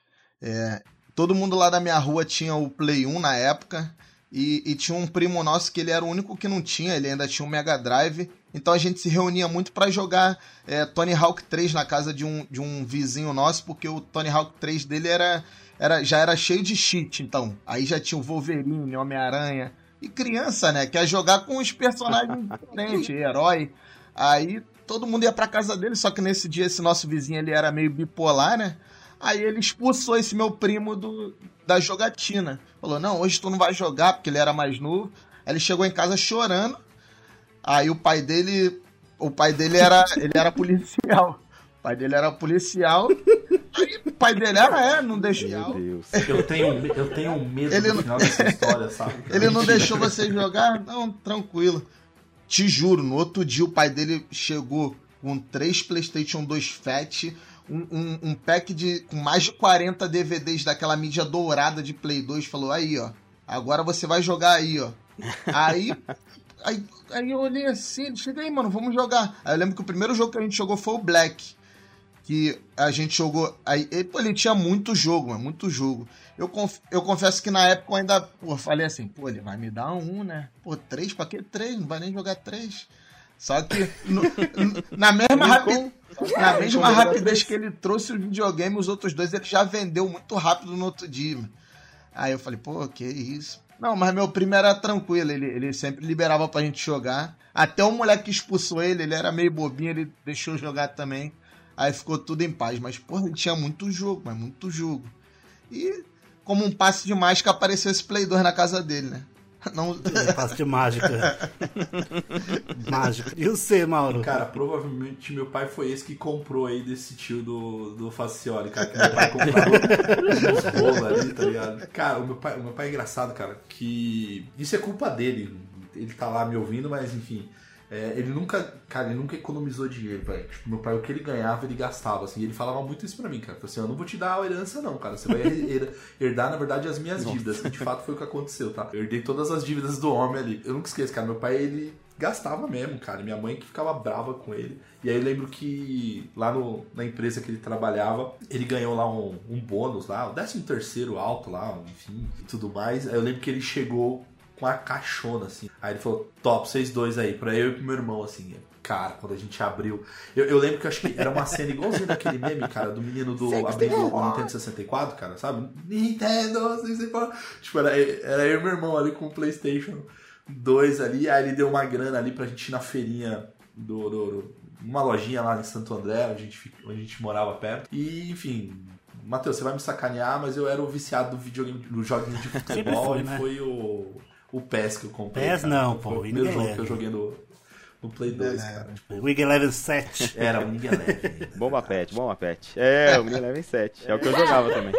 É, todo mundo lá da minha rua tinha o Play 1 na época. E, e tinha um primo nosso que ele era o único que não tinha, ele ainda tinha um Mega Drive. Então a gente se reunia muito para jogar é, Tony Hawk 3 na casa de um, de um vizinho nosso, porque o Tony Hawk 3 dele era, era, já era cheio de cheat, então. Aí já tinha o Wolverine, Homem-Aranha. E criança, né? Quer jogar com os personagens diferentes, herói. Aí todo mundo ia pra casa dele, só que nesse dia esse nosso vizinho ele era meio bipolar, né? Aí ele expulsou esse meu primo do, da jogatina. Falou: Não, hoje tu não vai jogar, porque ele era mais novo. Aí ele chegou em casa chorando. Aí o pai dele. O pai dele era. Ele era policial. O pai dele era policial. Aí o pai dele era, é, não deixou. Meu Deus. Eu tenho, eu tenho medo Ele do não- final dessa história, sabe? Ele não deixou você jogar? Não, tranquilo. Te juro, no outro dia o pai dele chegou com três PlayStation 2 Fat, um, um, um pack de com mais de 40 DVDs daquela mídia dourada de Play 2. Falou: aí, ó, agora você vai jogar aí, ó. Aí. Aí, aí eu olhei assim, chega aí, mano, vamos jogar. Aí eu lembro que o primeiro jogo que a gente jogou foi o Black. Que a gente jogou. Aí, ele, pô, ele tinha muito jogo, mano, muito jogo. Eu, conf- eu confesso que na época eu ainda pô, falei assim, pô, ele vai me dar um, né? Pô, três, pra que três? Não vai nem jogar três. Só que no- na mesma, rapi- na mesma rapidez que ele trouxe o videogame, os outros dois ele já vendeu muito rápido no outro dia. mano. Aí eu falei, pô, que isso. Não, mas meu primo era tranquilo, ele, ele sempre liberava pra gente jogar. Até o moleque que expulsou ele, ele era meio bobinho, ele deixou jogar também. Aí ficou tudo em paz. Mas, porra, ele tinha muito jogo, mas muito jogo. E como um passe de mágica apareceu esse Play 2 na casa dele, né? Não, Passe de mágica. mágica. E você, Mauro? Cara, provavelmente meu pai foi esse que comprou aí desse tio do, do Facioli, cara. Que meu pai comprava uns bolos ali, tá ligado? Cara, o meu, pai, o meu pai é engraçado, cara, que isso é culpa dele. Ele tá lá me ouvindo, mas enfim. É, ele nunca, cara, ele nunca economizou dinheiro, velho. Tipo, meu pai, o que ele ganhava, ele gastava, assim. E ele falava muito isso pra mim, cara. Falou assim, eu não vou te dar a herança, não, cara. Você vai her- herdar, na verdade, as minhas dívidas. E de fato foi o que aconteceu, tá? Eu herdei todas as dívidas do homem ali. Eu nunca esqueço, cara. Meu pai, ele gastava mesmo, cara. Minha mãe que ficava brava com ele. E aí eu lembro que lá no, na empresa que ele trabalhava, ele ganhou lá um, um bônus lá, o 13 terceiro alto lá, enfim, e tudo mais. Aí eu lembro que ele chegou com a caixona, assim. Aí ele falou, top, vocês dois aí, pra eu e pro meu irmão, assim. Cara, quando a gente abriu. Eu, eu lembro que eu acho que era uma cena igualzinha daquele meme, cara, do menino do abrindo o Nintendo 64, cara, sabe? Nintendo 64. Tipo, era, era eu e meu irmão ali com o PlayStation 2 ali. Aí ele deu uma grana ali pra gente ir na feirinha do. do- do- uma lojinha lá em Santo André, onde a gente, onde a gente morava perto. E, enfim. Matheus, você vai me sacanear, mas eu era o viciado do videogame, do joguinho de futebol foi, e né? foi o, o PES que eu comprei. PES cara. não, Foi pô, o o primeiro jogo que eu joguei no, no Play 2, cara. Tipo, Wing Eleven 7. era o Miguel Eleven. Bomba Pet, Bomba Pet. É, o Mini Eleven 7. É o que eu jogava também.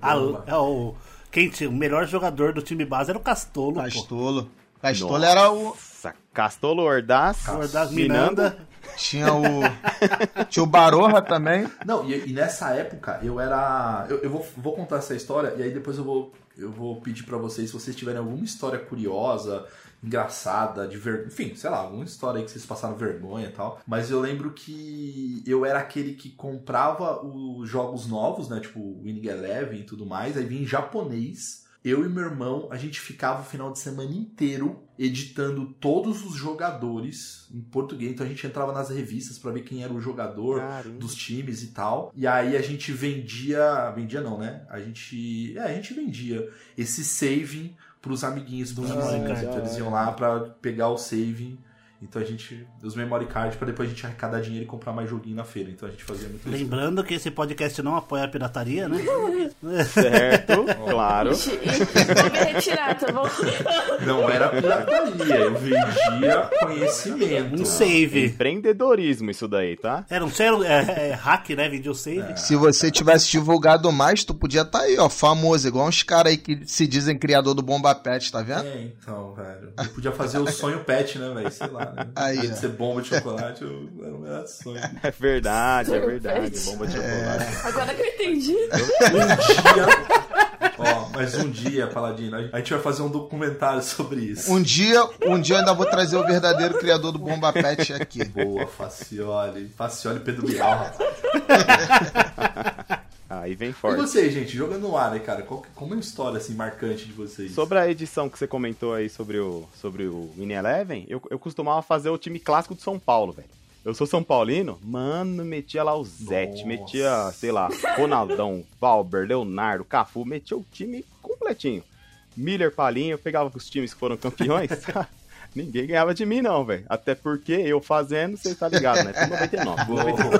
Ah, é o, quem tinha, o melhor jogador do time base era o Castolo, pô. Castolo. Castolo Nossa. era o. Castolo Ordaz. Ordaz Miranda. Tinha o. tinha o Baroja também. Não, e, e nessa época eu era. Eu, eu vou, vou contar essa história e aí depois eu vou, eu vou pedir pra vocês, se vocês tiverem alguma história curiosa, engraçada, de ver... enfim, sei lá, alguma história aí que vocês passaram vergonha e tal. Mas eu lembro que eu era aquele que comprava os jogos novos, né? Tipo Winning Eleven e tudo mais, aí vinha em japonês. Eu e meu irmão, a gente ficava o final de semana inteiro editando todos os jogadores em português. Então a gente entrava nas revistas pra ver quem era o jogador Caramba. dos times e tal. E aí a gente vendia. Vendia não, né? A gente. É, a gente vendia esse saving pros amiguinhos do Memory vizinho. card. Então eles iam lá pra pegar o saving. Então a gente. Os memory cards pra depois a gente arrecadar dinheiro e comprar mais joguinho na feira. Então a gente fazia muito isso. Lembrando que esse podcast não apoia a pirataria, né? Certo, claro. Vou me retirar, tá bom? Não era pirataria, eu vendia conhecimento. Um save. Empreendedorismo isso daí, tá? Era um sério é, é, hack, né? Vendia o save. Se você tivesse divulgado mais, tu podia estar aí, ó, famoso, igual uns caras aí que se dizem criador do Bomba Pet, tá vendo? É, então, velho. Eu podia fazer o sonho pet, né, velho? Sei lá, né? Aí, de ser bomba de chocolate, eu era o meu sonho. É verdade, é verdade. Bomba de chocolate. Agora que eu entendi. Um dia. Ó, mas um dia, Paladino, a gente vai fazer um documentário sobre isso. Um dia, um dia eu ainda vou trazer o verdadeiro criador do Bomba Pet aqui. Boa, Facioli. Facioli Pedro Bial, rapaz. Aí vem E forte. vocês, gente, jogando no ar, né, cara? Qual como é a história, assim, marcante de vocês? Sobre a edição que você comentou aí sobre o, sobre o Mini Eleven, eu, eu costumava fazer o time clássico do São Paulo, velho. Eu sou São Paulino, mano, metia lá o Zete, Nossa. metia, sei lá, Ronaldão, Valber, Leonardo, Cafu, metia o time completinho. Miller, Palinho, eu pegava os times que foram campeões, ninguém ganhava de mim não, velho. Até porque eu fazendo, você tá ligado, né? Foi 99. 99.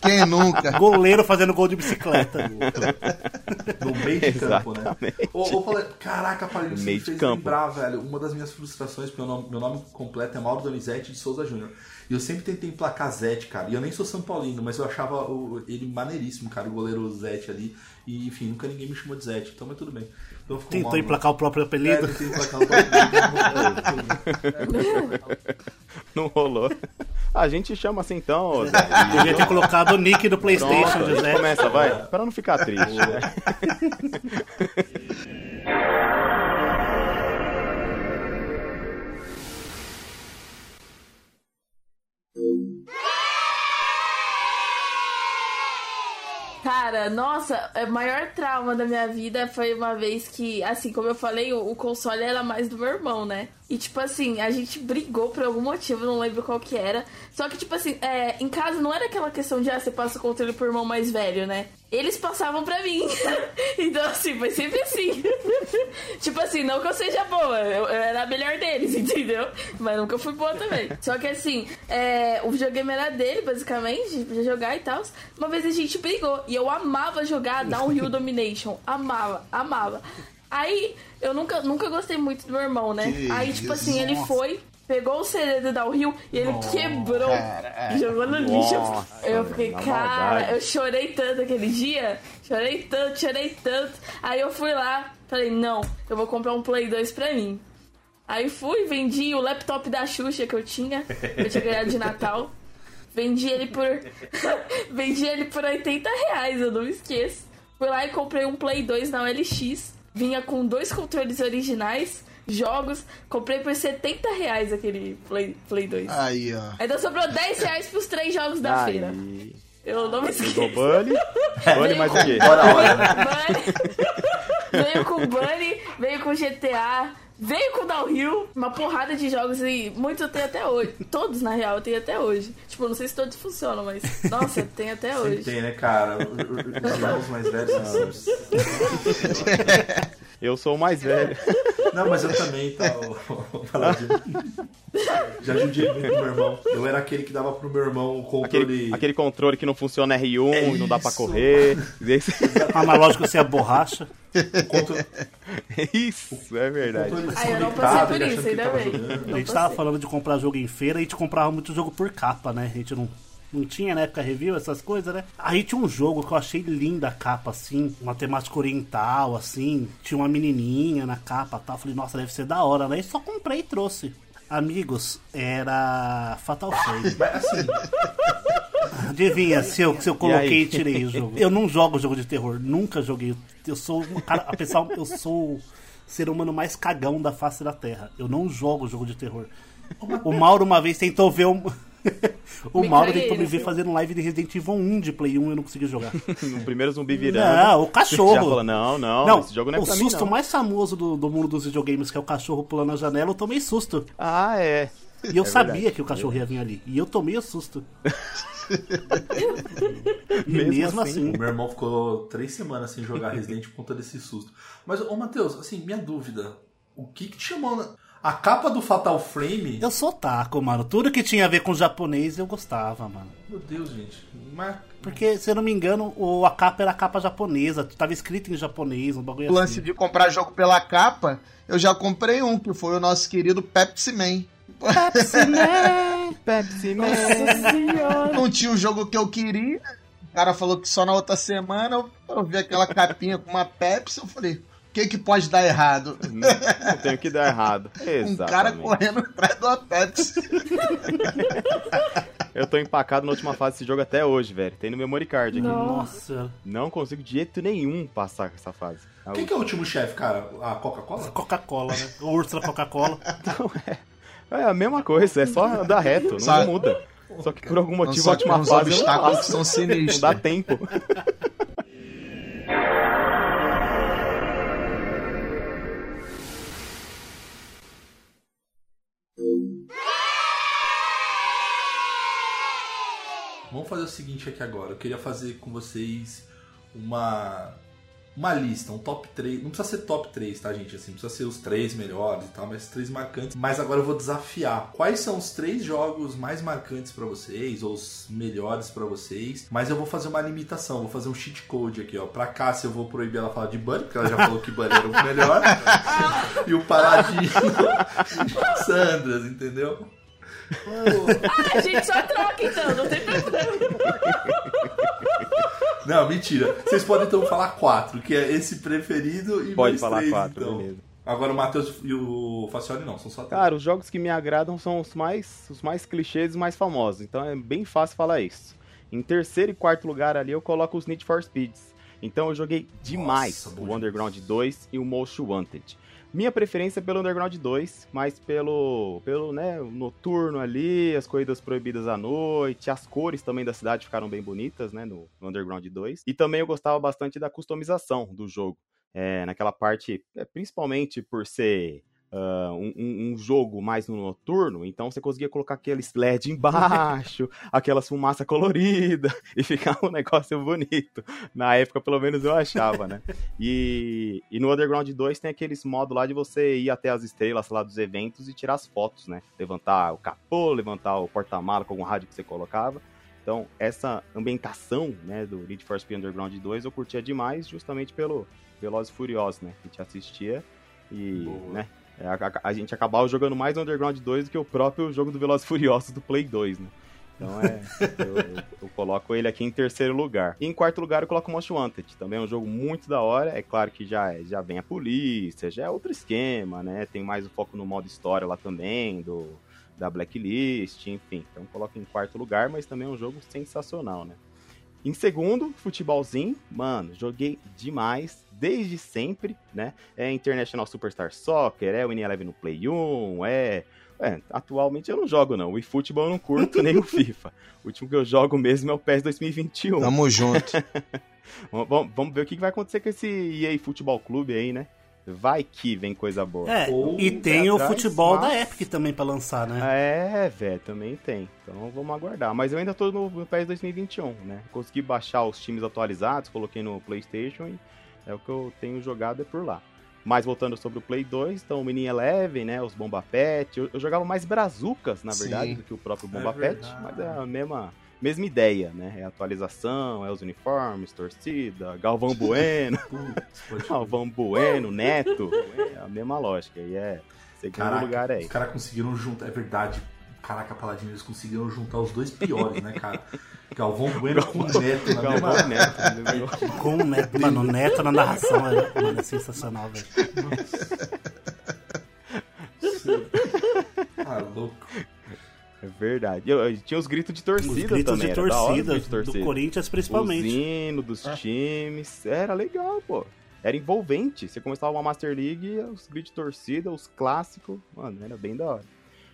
Quem nunca? Goleiro fazendo gol de bicicleta. No meio de campo, né? Ô, ô, Paulinho, caraca, Paulinho, você Meio me de fez campo. lembrar, velho, uma das minhas frustrações, porque meu nome, meu nome completo é Mauro Donizete de Souza Júnior. E eu sempre tentei emplacar Zete, cara. E eu nem sou São Paulino, mas eu achava o- ele maneiríssimo, cara, o goleiro Zete ali. E, enfim, nunca ninguém me chamou de Zete, então mas tudo bem. Então ficou Tentou Mauro. emplacar o próprio É, apelido. emplacar o próprio Não rolou. A gente chama assim então, ô Zé. Devia ter colocado o nick do Pronto, Playstation, a gente José. começa, vai. Pra não ficar triste. Nossa, o maior trauma da minha vida foi uma vez que, assim, como eu falei, o, o console era mais do meu irmão, né? E, tipo assim, a gente brigou por algum motivo, não lembro qual que era. Só que, tipo assim, é, em casa não era aquela questão de, ah, você passa o controle pro irmão mais velho, né? Eles passavam pra mim. então, assim, foi sempre assim. tipo assim, não que eu seja boa, eu, eu era a melhor deles, entendeu? Mas nunca fui boa também. Só que, assim, é, o videogame era dele, basicamente, pra jogar e tal. Uma vez a gente brigou e eu amava jogar Downhill Domination. Amava, amava. Aí, eu nunca, nunca gostei muito do meu irmão, né? Que Aí, tipo isso, assim, ele nossa. foi, pegou o CD do Downhill e ele quebrou e jogou no lixo. Nossa, eu fiquei, cara, eu chorei tanto aquele dia. Chorei tanto, chorei tanto. Aí eu fui lá, falei, não, eu vou comprar um Play 2 pra mim. Aí fui, vendi o laptop da Xuxa que eu tinha, que eu tinha ganhado de Natal. Vendi ele por. vendi ele por 80 reais, eu não me esqueço. Fui lá e comprei um Play 2 na OLX. Vinha com dois controles originais, jogos. Comprei por 70 reais aquele Play, Play 2. Aí, ó. Ainda sobrou 10 reais pros três jogos da feira. Aí, Eu não me esqueço. pegou Bunny. Bunny mais o quê? Bunny, veio com Bunny, veio com GTA, veio com Downhill, uma porrada de jogos e muitos eu tenho até hoje. Todos, na real, eu tenho até hoje. Tipo, não sei se todos funcionam, mas nossa, tenho até Sempre hoje. tem, né, cara? Os irmãos mais velhos Eu sou o mais velho. Não, mas eu também, tá? ô, Paladino. Já judiei muito do meu irmão. Eu era aquele que dava pro meu irmão o controle. Aquele, aquele controle que não funciona R1 É e não dá pra isso. correr. Esse- Analógico sem a borracha. controle, Isso, é verdade. Ah, eu não passei por isso, ainda bem. A gente tava falando de comprar jogo em feira, a gente comprava muito jogo por capa, né? A gente não, não tinha na época review, essas coisas, né? Aí tinha um jogo que eu achei linda a capa, assim, uma temática oriental, assim, tinha uma menininha na capa e tal. Falei, nossa, deve ser da hora, né? E só comprei e trouxe. Amigos, era Fatal Frame. Assim, Adivinha se eu, se eu coloquei aí? e tirei o jogo. Eu não jogo jogo de terror, nunca joguei. Eu sou um cara, a pessoa, eu sou o ser humano mais cagão da face da Terra. Eu não jogo jogo de terror. O Mauro uma vez tentou ver um O Me Mauro tentou me ver fazendo live de Resident Evil 1 de Play 1 e eu não consegui jogar. No primeiro zumbi virando. Não, o cachorro. Já falou, não, não, Não, esse jogo não é o pra mim, susto não. mais famoso do, do mundo dos videogames, que é o cachorro pulando na janela, eu tomei susto. Ah, é. E eu É sabia verdade. que o cachorro ia vir ali. E eu tomei o susto. e Mesmo mesmo, assim. assim, o meu irmão ficou três semanas sem jogar Resident por conta desse susto. Mas, ô Matheus, assim, minha dúvida. O que que te chamou na... A capa do Fatal Frame... eu sou taco, mano. Tudo que tinha a ver com japonês eu gostava, mano. Meu Deus, gente. Mas... Porque, se eu não me engano, o, a capa era a capa japonesa. Tava escrito em japonês, um bagulho O lance assim. de comprar jogo pela capa, eu já comprei um, que foi o nosso querido Pepsi Man. Pepsi Man, Pepsi Man. Nossa senhora. Não tinha o jogo que eu queria. O cara falou que só na outra semana eu, eu vi aquela capinha com uma Pepsi. Eu falei, o que, que pode dar errado? Não, não tenho que dar errado. Um cara Exatamente. correndo atrás uma Pepsi. Eu tô empacado na última fase desse jogo até hoje, velho. Tem no memory card aqui. Não. Nossa. Não consigo de jeito nenhum passar essa fase. A Quem que é o último chefe, cara? A Coca-Cola? Coca-Cola, né? O urso da Coca-Cola. É a mesma coisa, é só andar reto, não Sabe- muda. Só que por algum Não, motivo a só que última fase não obstáculos que são Não sinistros. dá tempo. Vamos fazer o seguinte aqui agora. Eu queria fazer com vocês uma uma lista, um top 3. Não precisa ser top 3, tá, gente? Assim, precisa ser os três melhores e tal, mas três marcantes. Mas agora eu vou desafiar. Quais são os três jogos mais marcantes pra vocês, ou os melhores pra vocês? Mas eu vou fazer uma limitação, vou fazer um cheat code aqui, ó. Pra Cássia eu vou proibir ela falar de Bunny, porque ela já falou que Bunny era o melhor. e o Paladino Sandras, entendeu? Ah, a gente só troca então, não tem problema. Não, mentira. Vocês podem então falar quatro, que é esse preferido e Pode falar três, quatro, então. beleza. Agora o Matheus e o Facioli não, são só três. Cara, os jogos que me agradam são os mais, os mais clichês e mais famosos, então é bem fácil falar isso. Em terceiro e quarto lugar ali eu coloco os Need for Speeds. Então eu joguei demais Nossa, o. Underground 2 e o Most Wanted. Minha preferência é pelo Underground 2, mas pelo, pelo né, noturno ali, as corridas proibidas à noite, as cores também da cidade ficaram bem bonitas, né, no, no Underground 2. E também eu gostava bastante da customização do jogo. É, naquela parte, é, principalmente por ser ah, um, um- jogo mais no noturno, então você conseguia colocar aqueles LED embaixo, aquelas fumaça colorida e ficava um negócio bonito. Na época, pelo menos eu achava, né? E, e no Underground 2 tem aqueles modos lá de você ir até as estrelas lá dos eventos e tirar as fotos, né? Levantar o capô, levantar o porta-mala com algum rádio que você colocava. Então, essa ambientação, né, do Need for Speed Underground 2 eu curtia demais, justamente pelo Velozes e Furiosos, né? Que a gente assistia e, Boa. né, é, a, a- gente acabava jogando mais Underground 2 do que o próprio jogo do Velozes Furiosos do Play 2, né? Então é, eu, eu- eu coloco ele aqui em terceiro lugar. E em quarto lugar eu coloco Most Wanted. Também é um jogo muito da hora. É claro que já, já vem a polícia, já é outro esquema, né? Tem mais o foco no modo história lá também, do, da Blacklist, enfim. Então coloco em quarto lugar, mas também é um jogo sensacional, né? Em segundo, futebolzinho, mano, joguei demais, desde sempre, né? É International Superstar Soccer, é o Eleven no Play 1, é... é, atualmente eu não jogo não, o eFootball eu não curto, nem o FIFA. O último que eu jogo mesmo é o PES 2021. Tamo junto. Vamos, vamos- vamos ver o que vai acontecer com esse EA Futebol Clube aí, né? Vai que vem coisa boa. É, Ou e tem o futebol da mas- Epic também pra lançar, né? É, velho, também tem. Então vamos aguardar. Mas eu ainda tô no PES 2021, né? Consegui baixar os times atualizados, coloquei no PlayStation e é o que eu tenho jogado é por lá. Mas voltando sobre o Play 2, então o Mini Eleven, né? Os Bomba Pet. Eu, eu jogava mais brazucas, na verdade, Sim. do que o próprio É Bomba Pet. verdade. Mas é a mesma, mesma ideia, né? É atualização, é os uniformes, torcida, Galvão Bueno. Galvão Bueno, Neto. É a mesma lógica. E é segundo Caraca, lugar aí. Os caras conseguiram juntar, é verdade. Caraca, Paladino, eles conseguiram juntar os dois piores, né, cara? Galvão Bueno com o Neto na Galvão mesma... Neto. entendeu? Com o Neto, mano, o Neto na narração é, mano, é sensacional, velho. Ah, louco. É verdade. Eu, eu tinha os gritos de torcida Os gritos também. de era da hora os torcida, gritos de torcida. do Corinthians principalmente. Os hinos dos times. Era legal, pô. Era envolvente. Você começava uma Master League, os gritos de torcida, os clássicos. Mano, era bem da hora.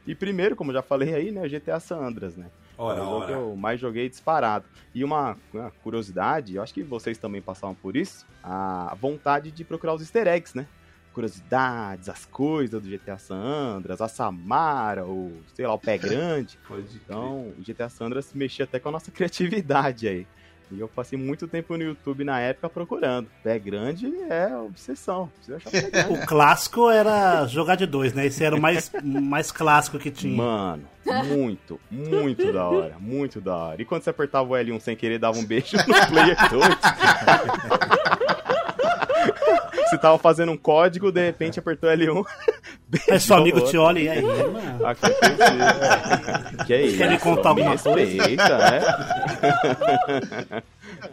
E primeiro, como eu já falei aí, né, GTA San Andreas, né? Ora, É o jogo que eu mais joguei disparado. E uma, uma curiosidade, eu acho que vocês também passavam por isso, a vontade de procurar os easter eggs, né? Curiosidades, as coisas do GTA San Andreas, a Samara, o, sei lá, o Pé Grande. Então, o GTA San Andreas mexia até com a nossa criatividade aí. E eu passei muito tempo no YouTube na época procurando. Pé grande é obsessão. Precisa achar pé grande. O clássico era jogar de dois, né? Esse era o mais, mais clássico que tinha. Mano, muito, muito da hora, muito da hora. E quando você apertava o L1 sem querer, dava um beijo no Player 2. Você tava fazendo um código, de repente apertou L1. Aí seu amigo te olha e aí, mano. Acontecia. Que isso? Quer me contar alguma coisa? respeita, né?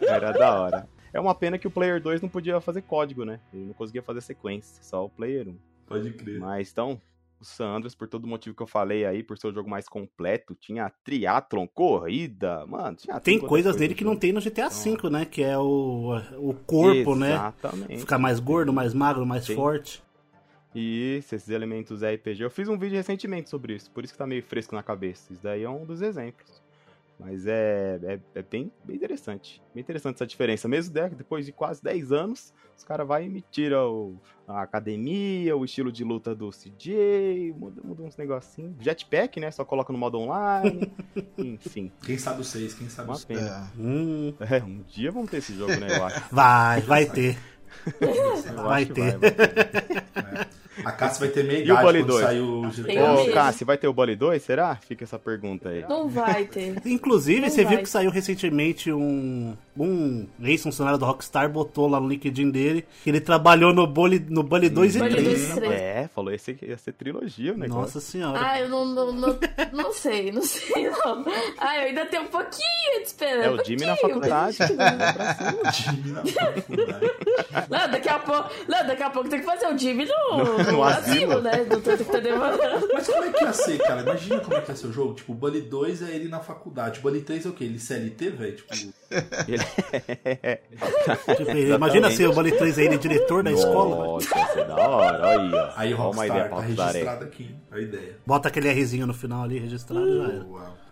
Era da hora. É uma pena que o Player 2 não podia fazer código, né? Ele não conseguia fazer sequência, só o Player 1. Pode crer. Mas então, o San Andreas, por todo o motivo que eu falei aí, por ser o jogo mais completo, tinha triatlon, corrida, mano, tinha Tem é coisas no que não tem no GTA V, né? Que é o, o corpo, né? Exatamente. Ficar mais gordo, mais magro, mais Sim. forte. Isso, esses elementos RPG. Eu fiz um vídeo recentemente sobre isso, por isso que tá meio fresco na cabeça. Isso daí é um dos exemplos. Mas é, é, é bem, bem interessante. Bem interessante essa diferença. Mesmo de- depois de quase 10 anos, os caras vão e me tiram a academia, o estilo de luta do CJ, muda, muda uns negocinhos. Jetpack, né? Só coloca no modo online. Enfim, Quem sabe o 6, quem sabe o uma 6. pena. É. Hum, É, um dia vamos ter esse jogo, né? Eu acho. vai, vai ter. Eu Vai acho que ter. vai, vai ter. A Cássia vai ter meia E o idade Bully quando 2? sair o Ô. Cássio, vai ter o Bully 2, será? Fica essa pergunta aí. Não vai ter. Inclusive, Não você viu vai. que saiu recentemente um, um ex-funcionário da Rockstar, botou lá no LinkedIn dele, que ele trabalhou no Bully, no Bully 2 e Bully 3. 2 e 3. É, falou esse ia ser trilogia o negócio. Nossa senhora. Ah, eu não, não, não, não sei, não sei não. Ah, eu ainda tenho um pouquinho de esperança. É o Jimmy na faculdade. Time na faculdade. Não, daqui a pouco, não, daqui a pouco tem que fazer o Jimmy no, no, no asilo, asilo. né? Do tanto que tá demorando. Mas como é que ia ser, cara? Imagina como é que ia ser o jogo. Tipo, o Bully 2 é ele na faculdade. O Bully 3 é o quê? Ele CLT, velho? Tipo, Ele... Tipo, imagina se o Bully 3 é ele diretor da escola. Nossa, ia ser da hora, olha aí. ó. aí uma ideia Rockstar pra tá registrado aqui. A ideia. Bota aquele Rzinho no final ali, registrado, já era. Uau.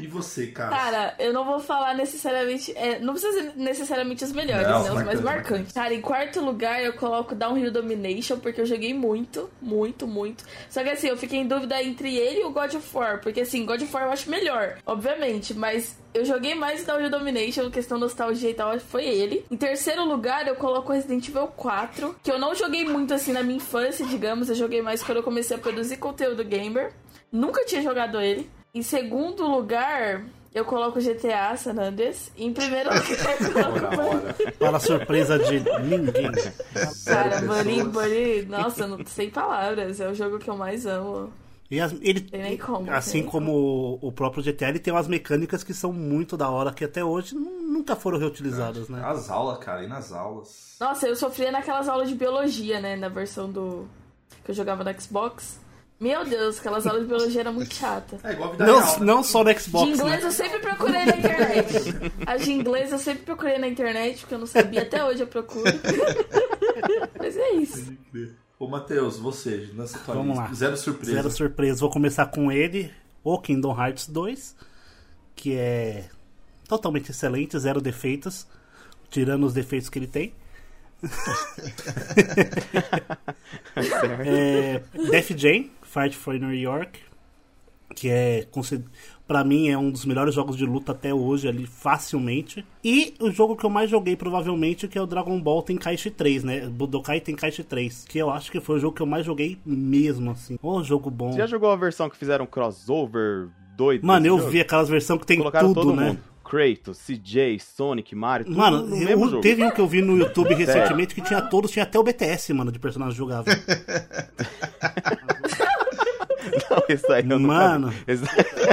E você, cara? Cara, eu não vou falar necessariamente. é, não precisa ser necessariamente os melhores, Não, né? Os mais marcantes. Cara, em quarto lugar eu coloco Downhill Domination, porque eu joguei muito, muito, muito. Só que assim, eu fiquei em dúvida entre ele e o God of War. Porque assim, God of War eu acho melhor, obviamente, mas. Eu joguei mais Downhill Domination, questão nostalgia e tal, foi ele. Em terceiro lugar, eu coloco Resident Evil 4, que eu não joguei muito assim na minha infância, digamos. Eu joguei mais quando eu comecei a produzir conteúdo gamer. Nunca tinha jogado ele. Em segundo lugar, eu coloco GTA San Andreas. E em primeiro lugar, eu coloco. Para surpresa de ninguém. Cara, Bunny. Bunny, nossa, não sem palavras. É o jogo que eu mais amo. E as- ele, Tem nem como, assim como o, próprio GTA, ele tem umas mecânicas que são muito da hora, que até hoje nu- nunca foram reutilizadas, né? As aulas, cara, e nas aulas. Nossa, eu sofria naquelas aulas de biologia, né? Na versão do. que eu jogava no Xbox. Meu Deus, aquelas aulas de biologia eram muito chatas. É igual a vida Não, real. né? não só no De Xbox, inglês né? eu sempre procurei na internet. As de inglês eu sempre procurei na internet, porque eu não sabia, até hoje eu procuro. Mas é isso. Ô, Matheus, você, lança tua Vamos lista. lá. Zero surpresa. Zero surpresa. Vou começar com ele, o Kingdom Hearts 2, que é totalmente excelente, zero defeitos, tirando os defeitos que ele tem. é, Def Jam, Fight for New York, que é pra mim é um dos melhores jogos de luta até hoje ali facilmente. E o jogo que eu mais joguei provavelmente que é o Dragon Ball Tenkaichi 3, né? Budokai Tenkaichi 3, que eu acho que foi o jogo que eu mais joguei mesmo assim. Ô jogo bom. Você já jogou a versão que fizeram crossover doido? Mano, eu jogo? vi aquelas versões que tem Colocaram tudo, todo né? mundo. Kratos, CJ, Sonic, Mario, tudo Mano, no eu- mesmo jogo. teve um que eu vi no YouTube recentemente que tinha todos, tinha até o BTS, mano, de personagem jogável. Não, isso aí eu não Mano. Esse-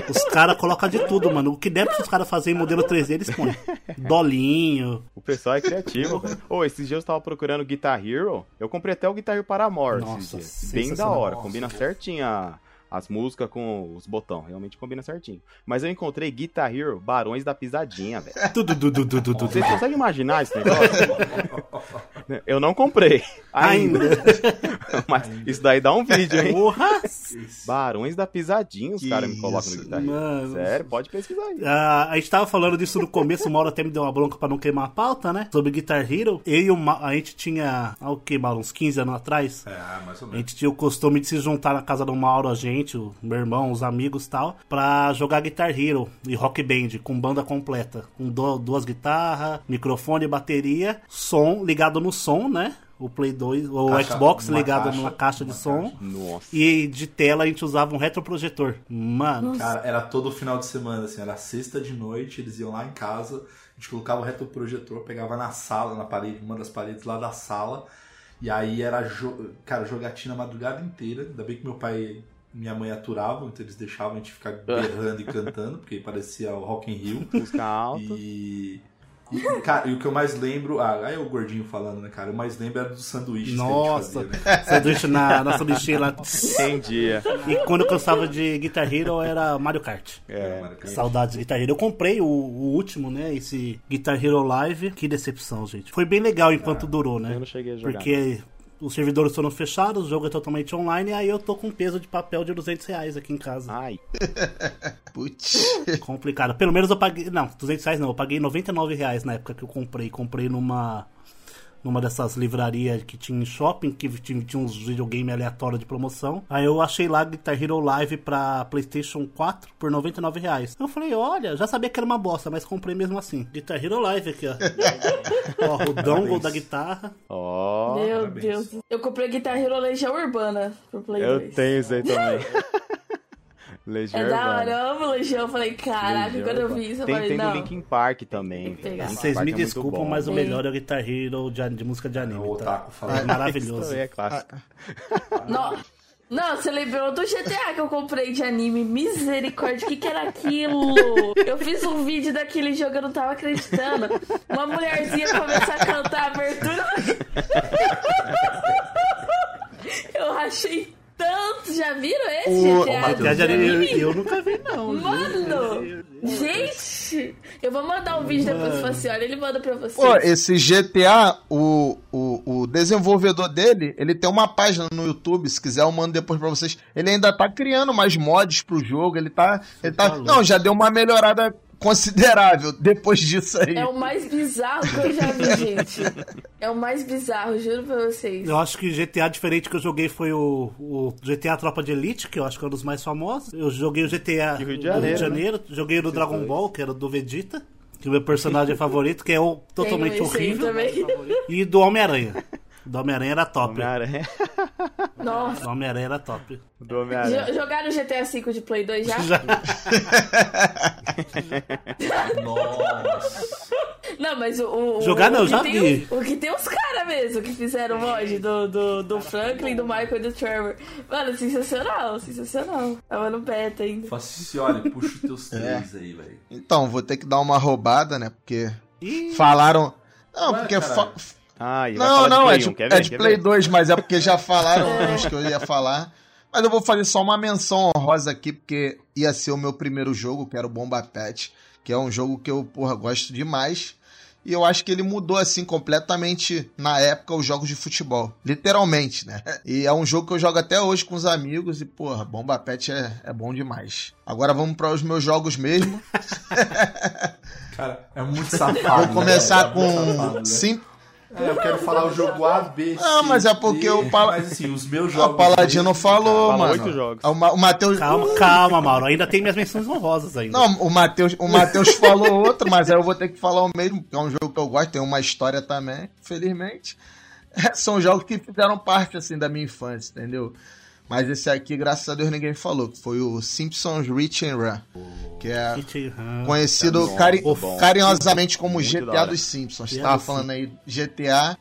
Os caras colocam de tudo, mano. O que der pra os caras fazerem em modelo 3D, eles põem. Dolinho. O pessoal é criativo. Ô, esses dias eu tava procurando Guitar Hero. Eu comprei até o Guitar Hero para Amor. Nossa. Bem da hora. Nossa. Combina certinho a- as músicas com os botões. Realmente combina certinho. Mas eu encontrei Guitar Hero Barões da Pisadinha, velho. Tudo, tudo, tudo, tudo, tudo. Vocês conseguem imaginar esse negócio? Eu não comprei. Ainda. Mas isso daí dá um vídeo, hein? Porra! Barões da Pisadinha, os caras me colocam no isso, Guitar Hero. mano. Sério, pode pesquisar aí. Ah, a gente tava falando disso no começo, o Mauro até me deu uma bronca pra não queimar a pauta, né? Sobre Guitar Hero. Eu e o Ma a gente tinha, ah, o que, Mauro, uns 15 anos atrás. É, mais ou A menos. gente tinha o costume de se juntar na casa do Mauro, a gente, o meu irmão, os amigos e tal, pra jogar Guitar Hero e Rock Band, com banda completa. Com du- duas guitarras, microfone, bateria, som ligado no som, né? O Play 2, o Caixa- Xbox ligado caixa, numa caixa de som. caixa. Nossa. E de tela a gente usava um retroprojetor. Mano, Cara, era todo final de semana, assim, era sexta de noite, eles iam lá em casa, a gente colocava o retroprojetor, pegava na sala, na parede, uma das paredes lá da sala, e aí era, jo- cara, jogatina a madrugada inteira, ainda bem que meu pai e minha mãe aturavam, então eles deixavam a gente ficar berrando e cantando, porque parecia o Rock in Rio. Música alta. E... E, cara, e o que eu mais lembro. Ah, aí o gordinho falando, né, cara? O mais lembro era dos sanduíches Nossa. que a gente fazia, né? sanduíche na, na sanduícheira lá. Entendia. E quando eu cansava de Guitar Hero era Mario Kart. É. Mario Kart. Saudades de Guitar Hero. Eu comprei o, o último, né? Esse Guitar Hero Live. Que decepção, gente. Foi bem legal enquanto durou, né? Eu não cheguei a jogar. Porque os servidores foram fechados, o jogo é totalmente online, e aí eu tô com um peso de papel de 200 reais aqui em casa. Ai, Putz. Complicado. Pelo menos eu paguei. Não, 200 reais não. Eu paguei 99 reais na época que eu comprei. Comprei numa. Numa dessas livrarias que tinha em shopping, que tinha, tinha uns videogames aleatórios de promoção. Aí eu achei lá Guitar Hero Live pra PlayStation 4 por 99 reais. Eu falei, olha, já sabia que era uma bosta, mas comprei mesmo assim. Guitar Hero Live aqui, ó. ó o dongle da guitarra. ó. Meu parabéns. Deus. Eu comprei Guitar Hero Legião Urbana pro Play Eu 2. tenho isso aí também. Legião É da hora, eu amo Legião. Eu falei, caraca, Legião quando eu vi isso, eu tem, falei, tem não. do Linkin Park também. Tem. Linkin Vocês me é desculpam, bom. mas o melhor é o Guitar Hero de, de música de anime. O tá? É falando. maravilhoso. Isso também é clássico. Não, não, você lembrou do GTA que eu comprei de anime? Misericórdia, o que, que era aquilo? Eu fiz um vídeo daquele jogo, eu não tava acreditando. Uma mulherzinha começar a cantar a abertura. Eu achei tanto. Já viram esse O- GTA? Anime, anime? eu, eu nunca vi, não. Mano! Gente! Eu vou mandar um vídeo depois pra você, olha, ele manda pra você. Pô, esse GTA, o, o, o desenvolvedor dele, ele tem uma página no YouTube, se quiser eu mando depois pra vocês. Ele ainda tá criando mais mods pro jogo, ele tá... Ele tá tá não, já deu uma melhorada considerável depois disso aí. É o mais bizarro que eu já vi, gente. É o mais bizarro, juro pra vocês. Eu acho que GTA diferente que eu joguei foi o, o GTA Tropa de Elite, que eu acho que é um dos mais famosos. Eu joguei o GTA Rio de do Janeiro, né? Janeiro, joguei o do Dragon Ball, que era do Vegeta, que é o meu personagem favorito, que é o totalmente horrível. E do Homem-Aranha. Do Homem-Aranha era top. Homem-Aranha. Nossa. Do Homem-Aranha era top. Do Homem-Aranha. Jo- Jogaram GTA V de Play 2 já? Já- Nossa. Não, mas o. o- Jogar não, o que já tem vi. O, o que tem os caras mesmo que fizeram mod do, do, do Franklin, do Michael e do Trevor. Mano, sensacional, sensacional. Tava no beta ainda. Fala assim, olha, puxa os teus três aí, velho. Então, vou ter que dar uma roubada, né? Porque Ih, falaram... Não, Ué, porque... fa- Ah, e vai Não, não, é de Play de, 1, quer é de Play ver? 2, mas é porque já falaram uns que eu ia falar. Mas eu vou fazer só uma menção honrosa aqui, porque ia ser o meu primeiro jogo, que era o Bomba Pet, que é um jogo que eu, porra, gosto demais. E eu acho que ele mudou, assim, completamente, na época, os jogos de futebol. Literalmente, né? E é um jogo que eu jogo até hoje com os amigos e, porra, Bomba Pet é, é bom demais. Agora vamos para os meus jogos mesmo. Cara, é muito safado. Vou começar né? com É safado, né? Sim, É, eu quero falar o jogo A, B, C. Ah, mas é porque o Pala- Mas assim, os meus o jogos. Paladino mesmo, falou, Fala mano. oito jogos. O, Ma- o Matheus... calma, calma, Mauro. Ainda tem minhas menções honrosas ainda. Não, o Matheus, o Matheus falou outro, mas aí eu vou ter que falar o mesmo, porque é um jogo que eu gosto, tem uma história também, felizmente. São jogos que fizeram parte, assim, da minha infância, entendeu? Mas esse aqui, graças a Deus, ninguém falou, que foi o Simpsons Reach and Run, que é conhecido bom, cari- bom. carinhosamente como Muito GTA dos Simpsons. Você GTA tava dos falando aí GTA.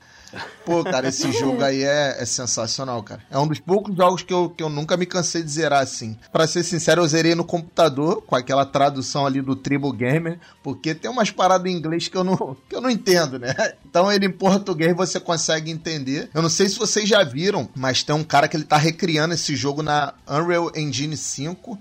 Pô, cara, esse jogo aí é, é sensacional, cara. É um dos poucos jogos que eu, que eu nunca me cansei de zerar assim. Pra ser sincero, eu zerei no computador, com aquela tradução ali do Tribo Gamer, porque tem umas paradas em inglês que eu não, que eu não entendo, né? Então ele em português você consegue entender. Eu não sei se vocês já viram, mas tem um cara que ele tá recriando esse jogo na Unreal Engine 5.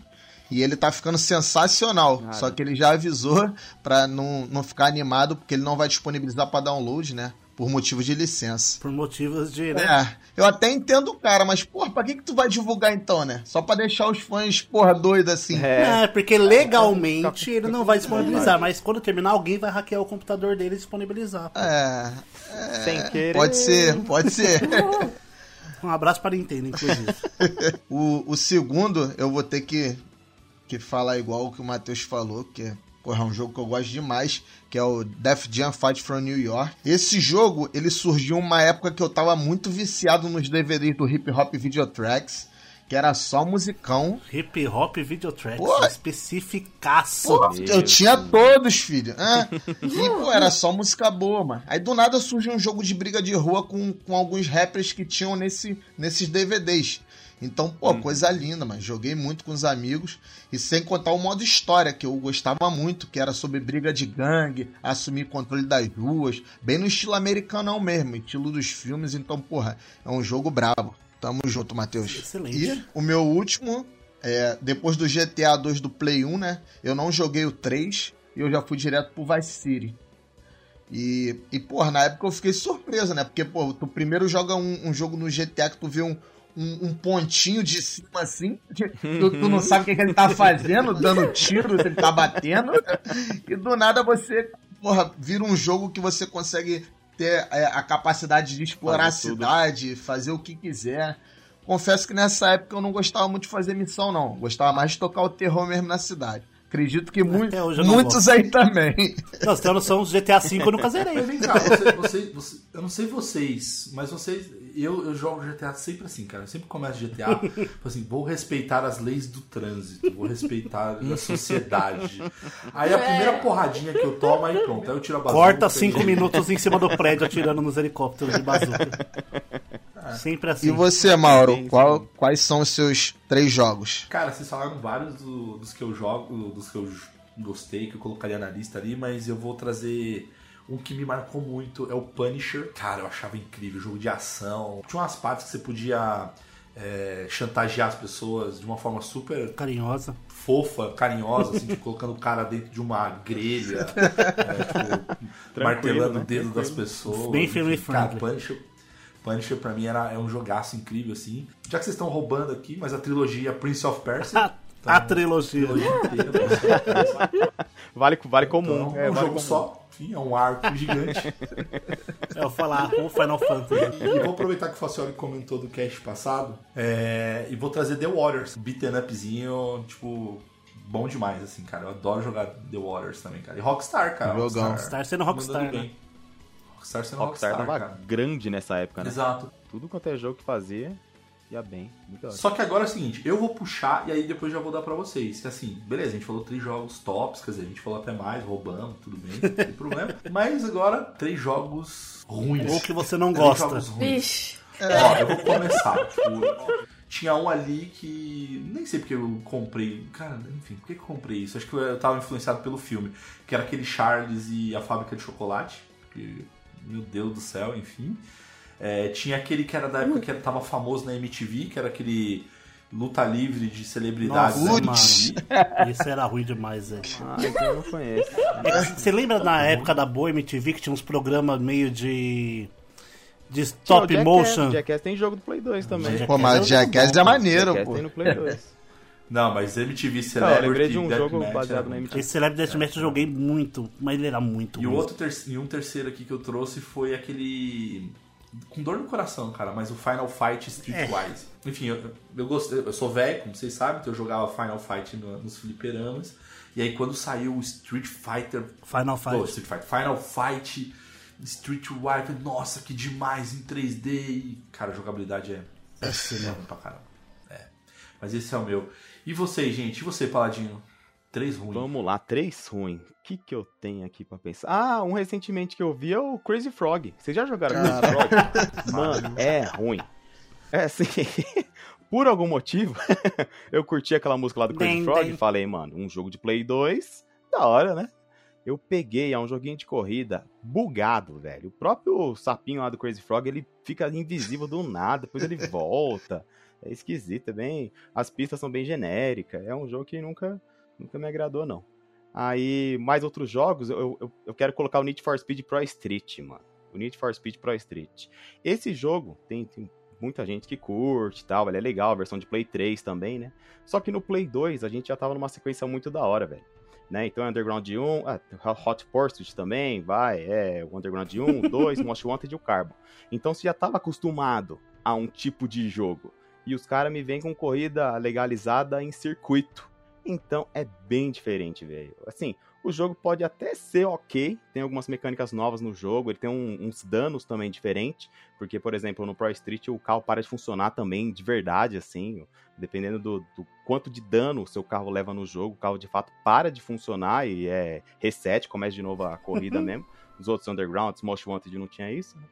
E ele tá ficando sensacional. Cara. Só que ele já avisou pra não, não ficar animado, porque ele não vai disponibilizar pra download, né? Por motivos de licença. Por motivos de. Né? É, eu até entendo o cara, mas, porra, pra que que tu vai divulgar então, né? Só pra deixar os fãs, porra, doidos assim. É. É, porque legalmente ele não vai disponibilizar, mas quando terminar, alguém vai hackear o computador dele e disponibilizar. É, Sem querer. pode ser, pode ser. Um abraço para Nintendo, inclusive. O, o segundo, eu vou ter que, que falar igual o que o Matheus falou, que é, porra, é um jogo que eu gosto demais, que é o Def Jam Fight from New York. Esse jogo, ele surgiu uma época que eu tava muito viciado nos DVDs do Hip Hop Video Tracks, que era só musicão. Hip Hop Video Tracks, Pô. especificaço. Pô, eu tinha todos, filho. Ah, e, pô, era só música boa, mano. Aí do nada surge um jogo de briga de rua com, com alguns rappers que tinham nesse, nesses DVDs. Então, pô, coisa linda, mano. Joguei muito com os amigos. E sem contar o modo história, que eu gostava muito, que era sobre briga de gangue, assumir controle das ruas. Bem no estilo americanão mesmo, estilo dos filmes. Então, porra, é um jogo brabo. Tamo junto, Matheus. Excelente. E o meu último, é, depois do GTA 2 do Play 1, né? Eu não joguei o 3 e eu já fui direto pro Vice City. E, e, porra, na época eu fiquei surpreso, né? Porque, pô, tu primeiro joga um, um jogo no GTA que tu vê um, um, um pontinho de cima assim, tu, tu não sabe o que, que ele tá fazendo, dando tiro, se ele tá batendo, e do nada você, porra, vira um jogo que você consegue ter é, a capacidade de explorar Fazer a cidade, fazer o que quiser. Confesso que nessa época eu não gostava muito de fazer missão, não. Gostava mais de tocar o terror mesmo na cidade. Acredito que mu muitos aí também. Não, você tem uma noção, os GTA V eu nunca Mas zerei. vem cá, você, você- você- eu não sei vocês, mas vocês. Eu, eu jogo GTA sempre assim, cara. Eu sempre começo GTA, tipo assim, vou respeitar as leis do trânsito, vou respeitar a sociedade. Aí a primeira porradinha que eu tomo, aí pronto, aí eu tiro a bazuca. Corta cinco minutos em cima do prédio atirando nos helicópteros de bazuca. Sempre assim. E você, Mauro, Sim, sim. qual- quais são os seus três jogos? Cara, vocês falaram vários do- dos que eu jogo, dos que eu gostei, que eu colocaria na lista ali, mas eu vou trazer um que me marcou muito, é o Punisher. Cara, eu achava incrível, jogo de ação. Tinha umas partes que você podia é, chantagear as pessoas de uma forma super Carinhosa. fofa, carinhosa, assim, tipo, colocando o cara dentro de uma grelha, é, tipo, martelando né? o dedo das Tranquilo. pessoas. Bem family Enfim, Cara, friendly. Punisher, Punisher pra mim era, é um jogaço incrível, assim. Já que vocês estão roubando aqui, mas a trilogia Prince of Persia. A, a trilogia. trilogia inteira. Vale, vale comum. Então, é, é um vale jogo comum. só, enfim, é um arco gigante. É, eu vou falar o Final Fantasy. E vou aproveitar que o Facioli comentou do cast passado é, e vou trazer The Waters, beaten upzinho, tipo, bom demais, assim, cara. Eu adoro jogar The Waters também, cara. E Rockstar, cara. Jogão. Rockstar sendo Rockstar, né? bem. Rockstar sendo Rockstar Rockstar, tava cara. grande nessa época, né? Exato. Tudo quanto é jogo que fazia, ia bem. Só que agora é o seguinte, eu vou puxar e aí depois já vou dar pra vocês. Que assim, beleza, a gente falou três jogos tops, quer dizer, a gente falou até mais, roubamos, tudo bem, não tem problema. Mas agora, três jogos ruins. Ou que você não Três gosta. jogos ruins. Vixe. Ó, eu vou começar. Tipo, tinha um ali que. Nem sei porque eu comprei. Cara, enfim, por que que eu comprei isso? Acho que eu tava influenciado pelo filme. Que era aquele Charles e a fábrica de chocolate. Que, meu Deus do céu, enfim. É, tinha aquele que era da época que era- tava famoso na MTV, que era aquele luta livre de celebridades. Nossa. MTV. Isso era ruim demais, velho. Ah, então eu não conheço. Você lembra na época da boa MTV que tinha uns programas meio de. de stop Jackass, motion? Jackass tem jogo do Play 2 também. Jackass Pô, mas é Jackass bom, é maneiro, Jackass pô. tem no Play 2. Não, mas MTV Não, eu Celebrity. lembrei de um Deathmatch jogo era baseado na MTV. Esse Celebrity Deathmatch eu joguei muito, mas ele era muito E, outro ter- e um terceiro aqui que eu trouxe foi aquele. Com dor no coração, cara, mas o Final Fight Streetwise. Enfim, eu, eu gostei, eu sou velho, como vocês sabem, então eu jogava Final Fight no- nos fliperamas. E aí quando saiu o Street Fighter. Final Oh, Fight. Street Fighter. Final Fight Streetwise, nossa, que demais em 3D. E, cara, a jogabilidade é. É cinema pra caramba. É. Mas esse é o meu. E vocês, gente? E você, Paladino? Três ruins. Vamos lá, três ruins. O que, que eu tenho aqui pra pensar? Ah, um recentemente que eu vi é o Crazy Frog. Vocês já jogaram Crazy Frog? Mano, é ruim. É assim, por algum motivo, eu curti aquela música lá do Crazy Bem, Frog bem. e falei, mano, um jogo de Play 2, da hora, né? Eu peguei, é um joguinho de corrida bugado, velho. O próprio sapinho lá do Crazy Frog, ele fica invisível do nada, depois ele volta. É esquisito, é bem. As pistas são bem genéricas. É um jogo que nunca, nunca me agradou, não. Aí, mais outros jogos, eu, eu, eu quero colocar o Need for Speed Pro Street, mano. O Need for Speed Pro Street. Esse jogo tem, tem muita gente que curte e tal, ele é legal, a versão de Play 3 também, né? Só que no Play 2 a gente já tava numa sequência muito da hora, velho. Né? Então Underground 1, ah, Hot Pursuit também, vai, é, o Underground 1, 2, Most Wanted e o Carbon. Então você já tava acostumado a um tipo de jogo. E os caras me vêm com corrida legalizada em circuito. Então é bem diferente, velho. Assim, o jogo pode até ser ok, tem algumas mecânicas novas no jogo, ele tem um- uns danos também diferentes, porque, por exemplo, no Pro Street o carro para de funcionar também de verdade, assim, dependendo do, do quanto de dano o seu carro leva no jogo, o carro de fato para de funcionar e é reset, começa de novo a corrida mesmo. Os outros Undergrounds, Most Wanted não tinha isso, né?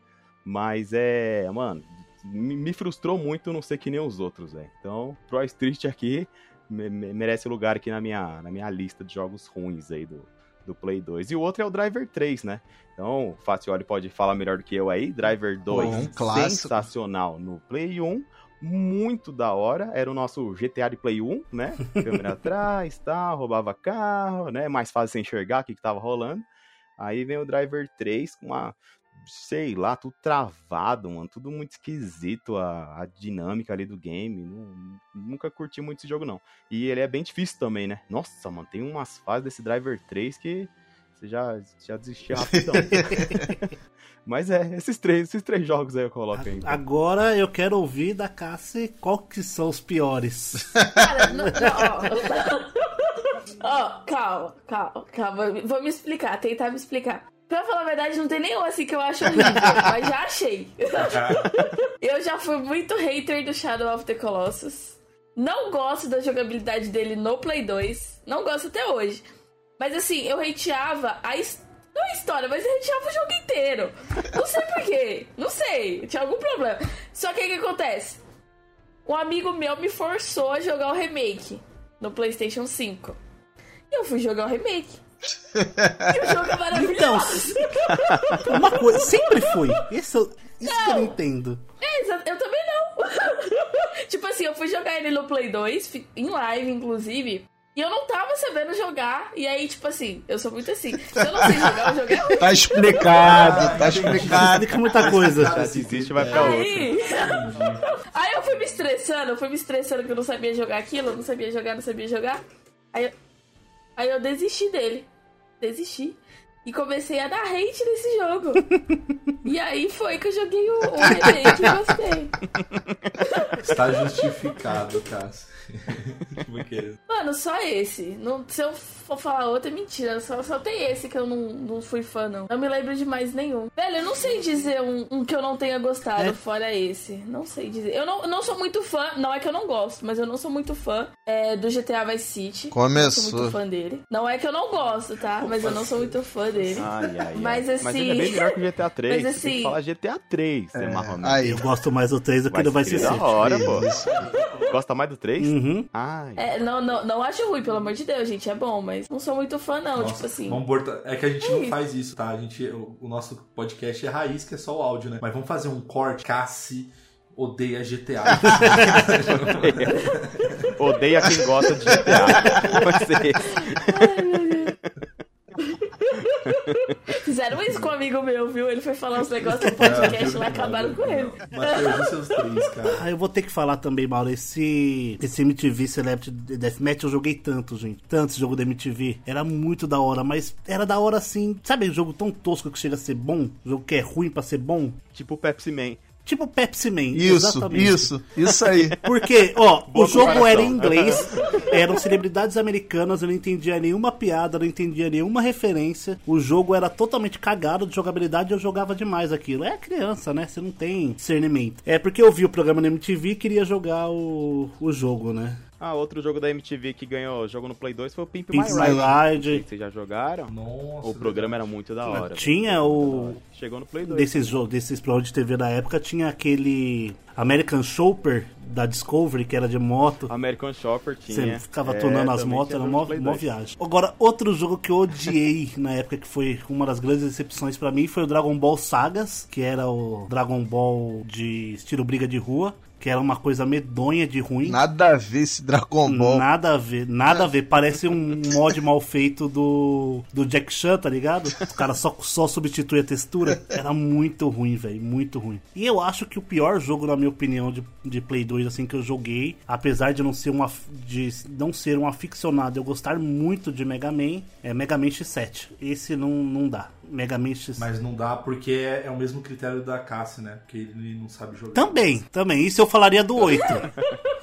Mas é, mano, me frustrou muito não ser que nem os outros, velho. Então, Pro Street aqui me- me- merece lugar aqui na minha, na minha lista de jogos ruins aí do, do Play 2. E o outro é o Driver 3, né? Então, o Facioli pode falar melhor do que eu aí. Driver 2, um sensacional no Play 1. Muito da hora. Era o nosso GTA de Play 1, né? Câmera atrás, tal, roubava carro, né? Mais fácil você enxergar o que, que tava rolando. Aí vem o Driver 3 com uma. Sei lá, tudo travado, mano. Tudo muito esquisito a, a dinâmica ali do game. Não- nunca curti muito esse jogo, não. E ele é bem difícil também, né? Nossa, mano, tem umas fases desse Driver 3 que você já, já desistiu rapidão. Mas é, esses três, esses três jogos aí eu coloco aí. então. Agora eu quero ouvir da Cassie qual que são os piores. Cara, não, não, ó. Ó, calma, calma, calma. Vou me explicar, tentar me explicar. Pra falar a verdade, não tem nenhum assim que eu acho horrível, mas já achei. eu já fui muito hater do Shadow of the Colossus. Não gosto da jogabilidade dele no Play 2. Não gosto até hoje. Mas assim, eu hateava a his- não a história, mas eu hateava o jogo inteiro. Não sei porquê. Não sei. Tinha algum problema. Só que o que acontece? Um amigo meu me forçou a jogar o remake no PlayStation 5. E eu fui jogar o remake. E o jogo é Então, maravilhoso. uma coisa, sempre foi. Isso, eu- isso que eu não entendo. É, eu também não. tipo assim, eu fui jogar ele no Play 2, fi- em live, inclusive. E eu não tava sabendo jogar. E aí, tipo assim, eu sou muito assim. Se eu não sei jogar, o jogo é ruim. Tá explicado, tá explicado. Explica muita coisa. Já desiste e vai pra outra. Aí... aí eu fui me estressando, eu fui me estressando que eu não sabia jogar aquilo, eu não sabia jogar, não sabia jogar. Aí eu, aí eu desisti dele. Desisti. E comecei a dar hate nesse jogo. e aí foi que eu joguei o, o remake e gostei. Está justificado, Cássio. Mano, só esse. Não, se eu for falar outro, é mentira. Só, só tem esse que eu não, não fui fã, não. Não me lembro de mais nenhum. Velho, eu não sei dizer um, um que eu não tenha gostado, É. fora esse. Não sei dizer. Eu não, não sou muito fã. Não é que eu não gosto, mas eu não sou muito fã é, do GTA Vice City. Não sou Começou. muito fã dele. Não é que eu não gosto, tá? Mas eu não sou muito fã dele. Ai, ai, ai. Mas Mas assim- ele é bem melhor que o GTA 3. Mas Você tem que assim- falar GTA 3, é, marromeno. Aí, Eu gosto mais do 3 do que do Vice da City. hora, pô. Gosta mais do 3? Uhum. Ai. É, não, não, não acho ruim, pelo amor de Deus, gente. É bom, mas não sou muito fã, não. Nossa, tipo assim. vamos bortar- É que a gente não isso. faz isso, tá? A gente, o, o nosso podcast é raiz, que é só o áudio, né? Mas vamos fazer um corte. Cassi odeia GTA. Odeia quem gosta de GTA. Vai ser esse. Fizeram isso com um amigo meu, viu? Ele foi falar uns negócios no podcast lá e acabaram com ele. Matheus, e seus três, cara? Ah, eu vou ter que falar também, Mauro, esse, esse MTV Celebrity Deathmatch eu joguei tanto, gente. Tanto esse jogo da MTV. Era muito da hora, mas era da hora assim. Sabe um jogo tão tosco que chega a ser bom? Um jogo que é ruim pra ser bom? Tipo Pepsi Man. Tipo Pepsi Man. isso, exatamente. isso, isso aí. Porque, ó, o jogo comparação. era em inglês, eram celebridades americanas, eu não entendia nenhuma piada, não entendia nenhuma referência. O jogo era totalmente cagado de jogabilidade e eu jogava demais aquilo. É criança, né? Você não tem discernimento. É porque eu vi o programa na MTV e queria jogar o, o jogo, né? Ah, outro jogo da MTV que ganhou jogo no Play 2 foi o Pimp, Pimp My My Ride. Ride. Vocês já jogaram? Nossa. O programa era muito da hora. Tinha o. Chegou no Play 2. Desses jogos, desses programas de TV da época, tinha aquele American Chopper da Discovery, que era de moto. American Shopper tinha. Você ficava É, tunando as motos, era mó, 2. viagem. Agora, outro jogo que eu odiei na época, que foi uma das grandes decepções pra mim, foi o Dragon Ball Sagas, que era o Dragon Ball de estilo briga de rua, que era uma coisa medonha de ruim. Nada a ver esse Dragon Ball. Nada a ver, nada a ver. Parece um mod mal feito do, do Jack Chan, tá ligado? O cara só, só substitui a textura. Era muito ruim, velho. Muito ruim. E eu acho que o pior jogo, na minha opinião, de, de Play 2, assim, que eu joguei, apesar de não ser uma de não ser um aficionado, eu gostar muito de Mega Man, é Mega Man X7. Esse não, não dá. Mega Man X7. Mas não dá porque é, é o mesmo critério da Cassie, né? Porque ele não sabe jogar. Também, também. Isso eu falaria do 8.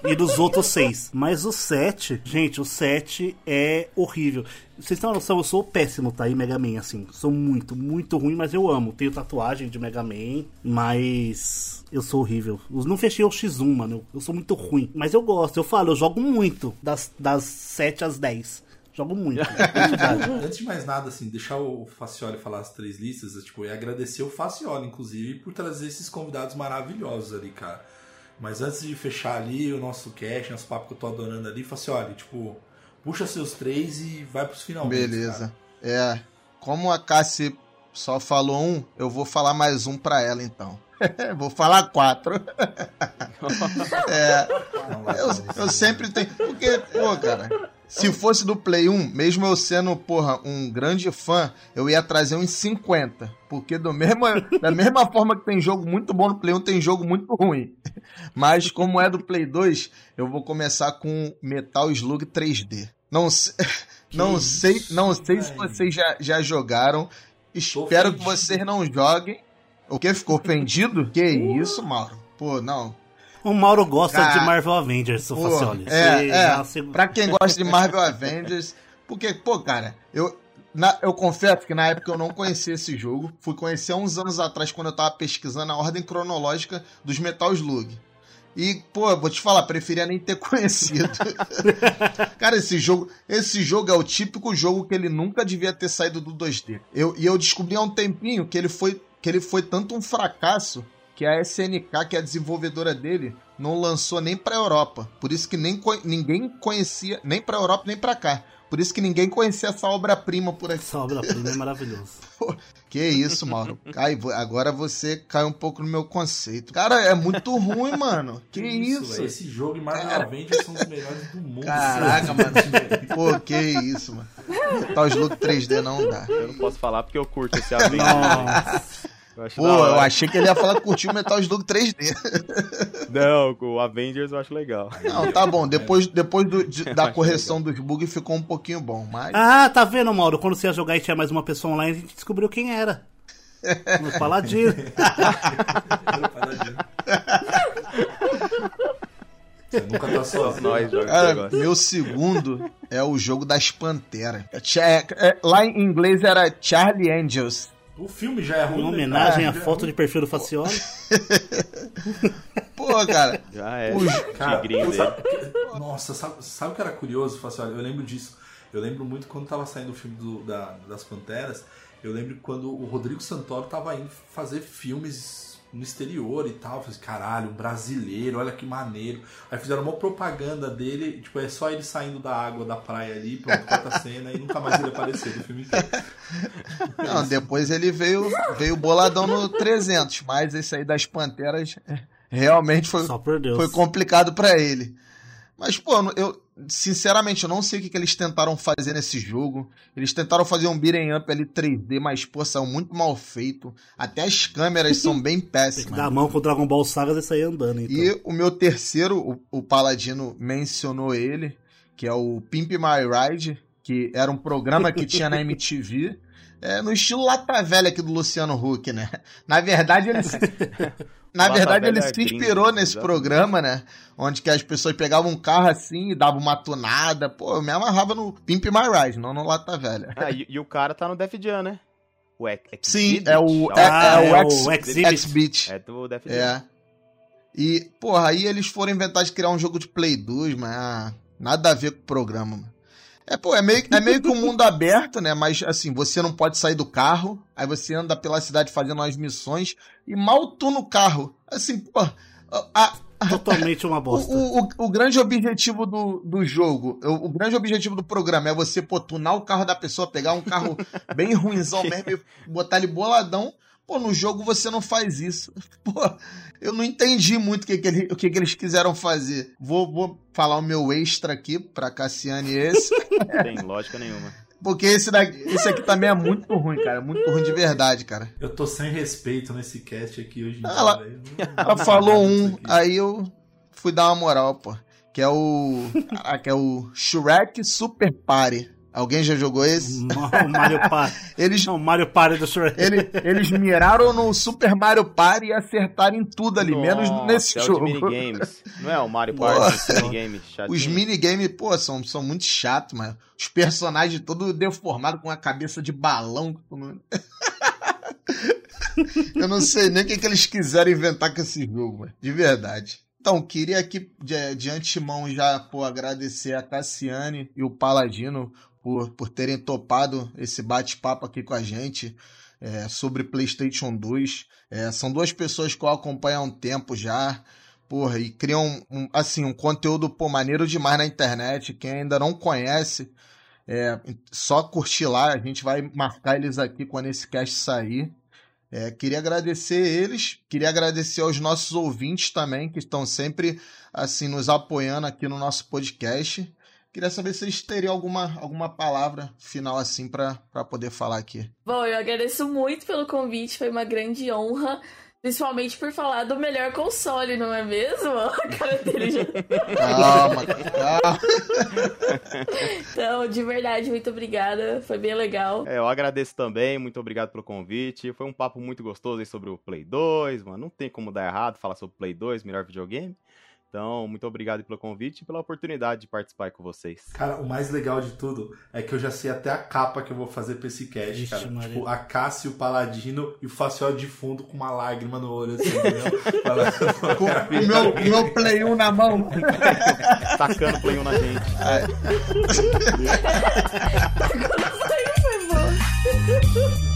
e dos outros 6. Mas o 7, gente, o 7 é horrível. Vocês têm uma noção, eu sou péssimo, tá? Em Mega Man, assim. Sou muito, muito ruim, mas eu amo. Tenho tatuagem de Mega Man, mas. Eu sou horrível. Eu não fechei o X1, mano. Eu, eu sou muito ruim. Mas eu gosto, eu falo, eu jogo muito. Das, das 7 às 10. Jogo muito. quantidade. Antes de mais nada, assim, deixar o Facioli falar as três listas, eu, tipo, e agradecer o Facioli, inclusive, por trazer esses convidados maravilhosos ali, cara. Mas antes de fechar ali o nosso cast, nosso papo que eu tô adorando ali, Facioli, tipo, puxa seus três e vai pros finalmente. Beleza. É, como a Cassie só falou um, eu vou falar mais um pra ela então. vou falar quatro. é, eu, eu sempre tenho. Porque, pô, cara, Se fosse do Play 1, mesmo eu sendo, porra, um grande fã, eu ia trazer uns 50. Porque do mesmo, da mesma forma que tem jogo muito bom no Play 1, tem jogo muito ruim. Mas como é do Play 2, eu vou começar com Metal Slug 3D. Não, se- não sei, não sei se vocês já, já jogaram. Espero que vocês não joguem. O que? Ficou ofendido? Que isso, Mauro? Pô, não. O Mauro gosta Cara, de Marvel Avengers, Facioli. é, Você é. já se- Pra quem gosta de Marvel Avengers, porque, pô, cara, eu, na- eu confesso que na época eu não conhecia esse jogo. Fui conhecer há uns anos atrás, quando eu tava pesquisando a ordem cronológica dos Metal Slug. E, pô, vou te falar, preferia nem ter conhecido. cara, esse jogo, esse jogo é o típico jogo que ele nunca devia ter saído do 2D. Eu, e eu descobri há um tempinho que ele foi, que ele foi tanto um fracasso que a SNK, que é a desenvolvedora dele, não lançou nem pra Europa. Por isso que nem co- ninguém conhecia, nem pra Europa nem pra cá. Por isso que ninguém conhecia essa obra-prima por aqui. Essa obra-prima é maravilhoso. Que isso, Mauro. Vo- agora você cai um pouco no meu conceito. Cara, é muito ruim, mano. Que isso? velho? Esse jogo e Marvel Cara. Avengers são os melhores do mundo. Caraca, mano. Pô, que isso, mano. Tal Slug 3D não dá. Eu não posso falar porque eu curto esse Avengers. Nossa. Eu Pô, eu achei que ele ia falar que curtiu o Metal Slug 3D. Não, o Avengers eu acho legal. Não, tá bom. Depois, depois do- de- da correção dos bugs ficou um pouquinho bom, mas. Ah, tá vendo, Mauro? Quando você ia jogar e tinha mais uma pessoa online, a gente descobriu quem era. No Paladino. Você nunca tá sozinho. Nós esse Cara, meu segundo é o jogo das Panteras. É, é, lá em inglês era Charlie Angels. O filme já é ruim. Em né, homenagem à foto de perfil do Facioli. Pô, cara. Já é. Os- Cara, sabe- Nossa, sabe, sabe o que era curioso, Facioli? Eu lembro disso. Eu lembro muito quando tava saindo o filme do- da- das Panteras. Eu lembro quando o Rodrigo Santoro tava indo fazer filmes no exterior e tal. Eu falei, assim, caralho, um brasileiro, olha que maneiro. Aí fizeram uma propaganda dele, tipo, é só ele saindo da água da praia ali, pronto, corta a cena e nunca mais ele apareceu no filme inteiro. Não, depois ele veio, veio boladão no 300, mas esse aí das Panteras é, realmente foi, foi complicado pra ele. Mas, pô, eu, sinceramente, eu não sei o que, que eles tentaram fazer nesse jogo. Eles tentaram fazer um beat'em up ali 3D, mas, pô, saiu muito mal feito. Até as câmeras são bem Tem que péssimas. dar a mão com o Dragon Ball Saga e sair andando, então. E o meu terceiro, o, o Paladino mencionou ele, que é o Pimp My Ride, que era um programa que tinha na MTV, é, no estilo Lata Velha aqui do Luciano Huck, né? Na verdade, ele na verdade, ele Velha se inspirou nesse exatamente. programa, né? Onde que as pessoas pegavam um carro assim e davam uma tunada. Pô, eu me amarrava no Pimp My Ride, não no Lata Velha. Ah, e, e o cara tá no Def Jam, né? O Ex Sim, é o, é, Ah, é é o o X-. X-Beat. É do Def Jam. É. E, porra, aí eles foram inventar de criar um jogo de Play 2, mas ah, nada a ver com o programa, mano. É, pô, é meio, é meio que um mundo aberto, né? Mas, assim, você não pode sair do carro, aí você anda pela cidade fazendo as missões e mal tu no carro. Assim, pô, a- a- Totalmente uma bosta. o, o, o grande objetivo do, do jogo, o, o grande objetivo do programa é você, pô, tunar o carro da pessoa, pegar um carro bem ruinzão mesmo e botar ele boladão. Pô, no jogo você não faz isso. Pô, eu não entendi muito o que, que, ele- o que, que eles quiseram fazer. Vou, vou falar o meu extra aqui pra Cassiane esse. Não tem lógica nenhuma. Porque esse, daqui, esse aqui também é muito ruim, cara. Muito ruim de verdade, cara. Eu tô sem respeito nesse cast aqui hoje em dia. Ela-. Ela falou um, aí eu fui dar uma moral, pô. Que é o. Caraca, é o Shrek Super Party. Alguém já jogou esse? O Mario Party. Eles, Não, o Mario Party do Shrek. ele- eles miraram no Super Mario Party e acertaram em tudo ali, menos Nossa, nesse é jogo. de minigames. Não é o Mario. Party, esse minigame chatinho. Os minigames, pô, são, são muito chatos, mano. Os personagens todos deformados com a cabeça de balão. Eu não sei nem o que, que eles quiseram inventar com esse jogo, mano. De verdade. Então, queria aqui de, de antemão já pô, agradecer a Cassiane e o Paladino por, por terem topado esse bate-papo aqui com a gente é, sobre PlayStation 2. É, são duas pessoas que eu acompanho há um tempo já. Porra, e criam um, assim, um conteúdo pô, maneiro demais na internet. Quem ainda não conhece, é, só curtir lá. A gente vai marcar eles aqui quando esse cast sair. É, queria agradecer eles, queria agradecer aos nossos ouvintes também, que estão sempre assim nos apoiando aqui no nosso podcast. Queria saber se vocês teriam alguma, alguma palavra final assim pra pra poder falar aqui. Bom, eu agradeço muito pelo convite, foi uma grande honra. Principalmente por falar do melhor console, não é mesmo? A cara dele já... Calma, calma. Então, de verdade, muito obrigada. Foi bem legal. É, eu agradeço também, muito obrigado pelo convite. Foi um papo muito gostoso aí sobre o Play 2, mano. Não tem como dar errado falar sobre o Play 2, melhor videogame. Então, muito obrigado pelo convite e pela oportunidade de participar com vocês. Cara, o mais legal de tudo é que eu já sei até a capa que eu vou fazer pra esse cast, Vixe, cara. Maria. Tipo, a Cássio, o Paladino e o Facial de fundo com uma lágrima no olho, assim, Com o meu, meu Play 1 na mão. Tacando Play 1 na gente. Com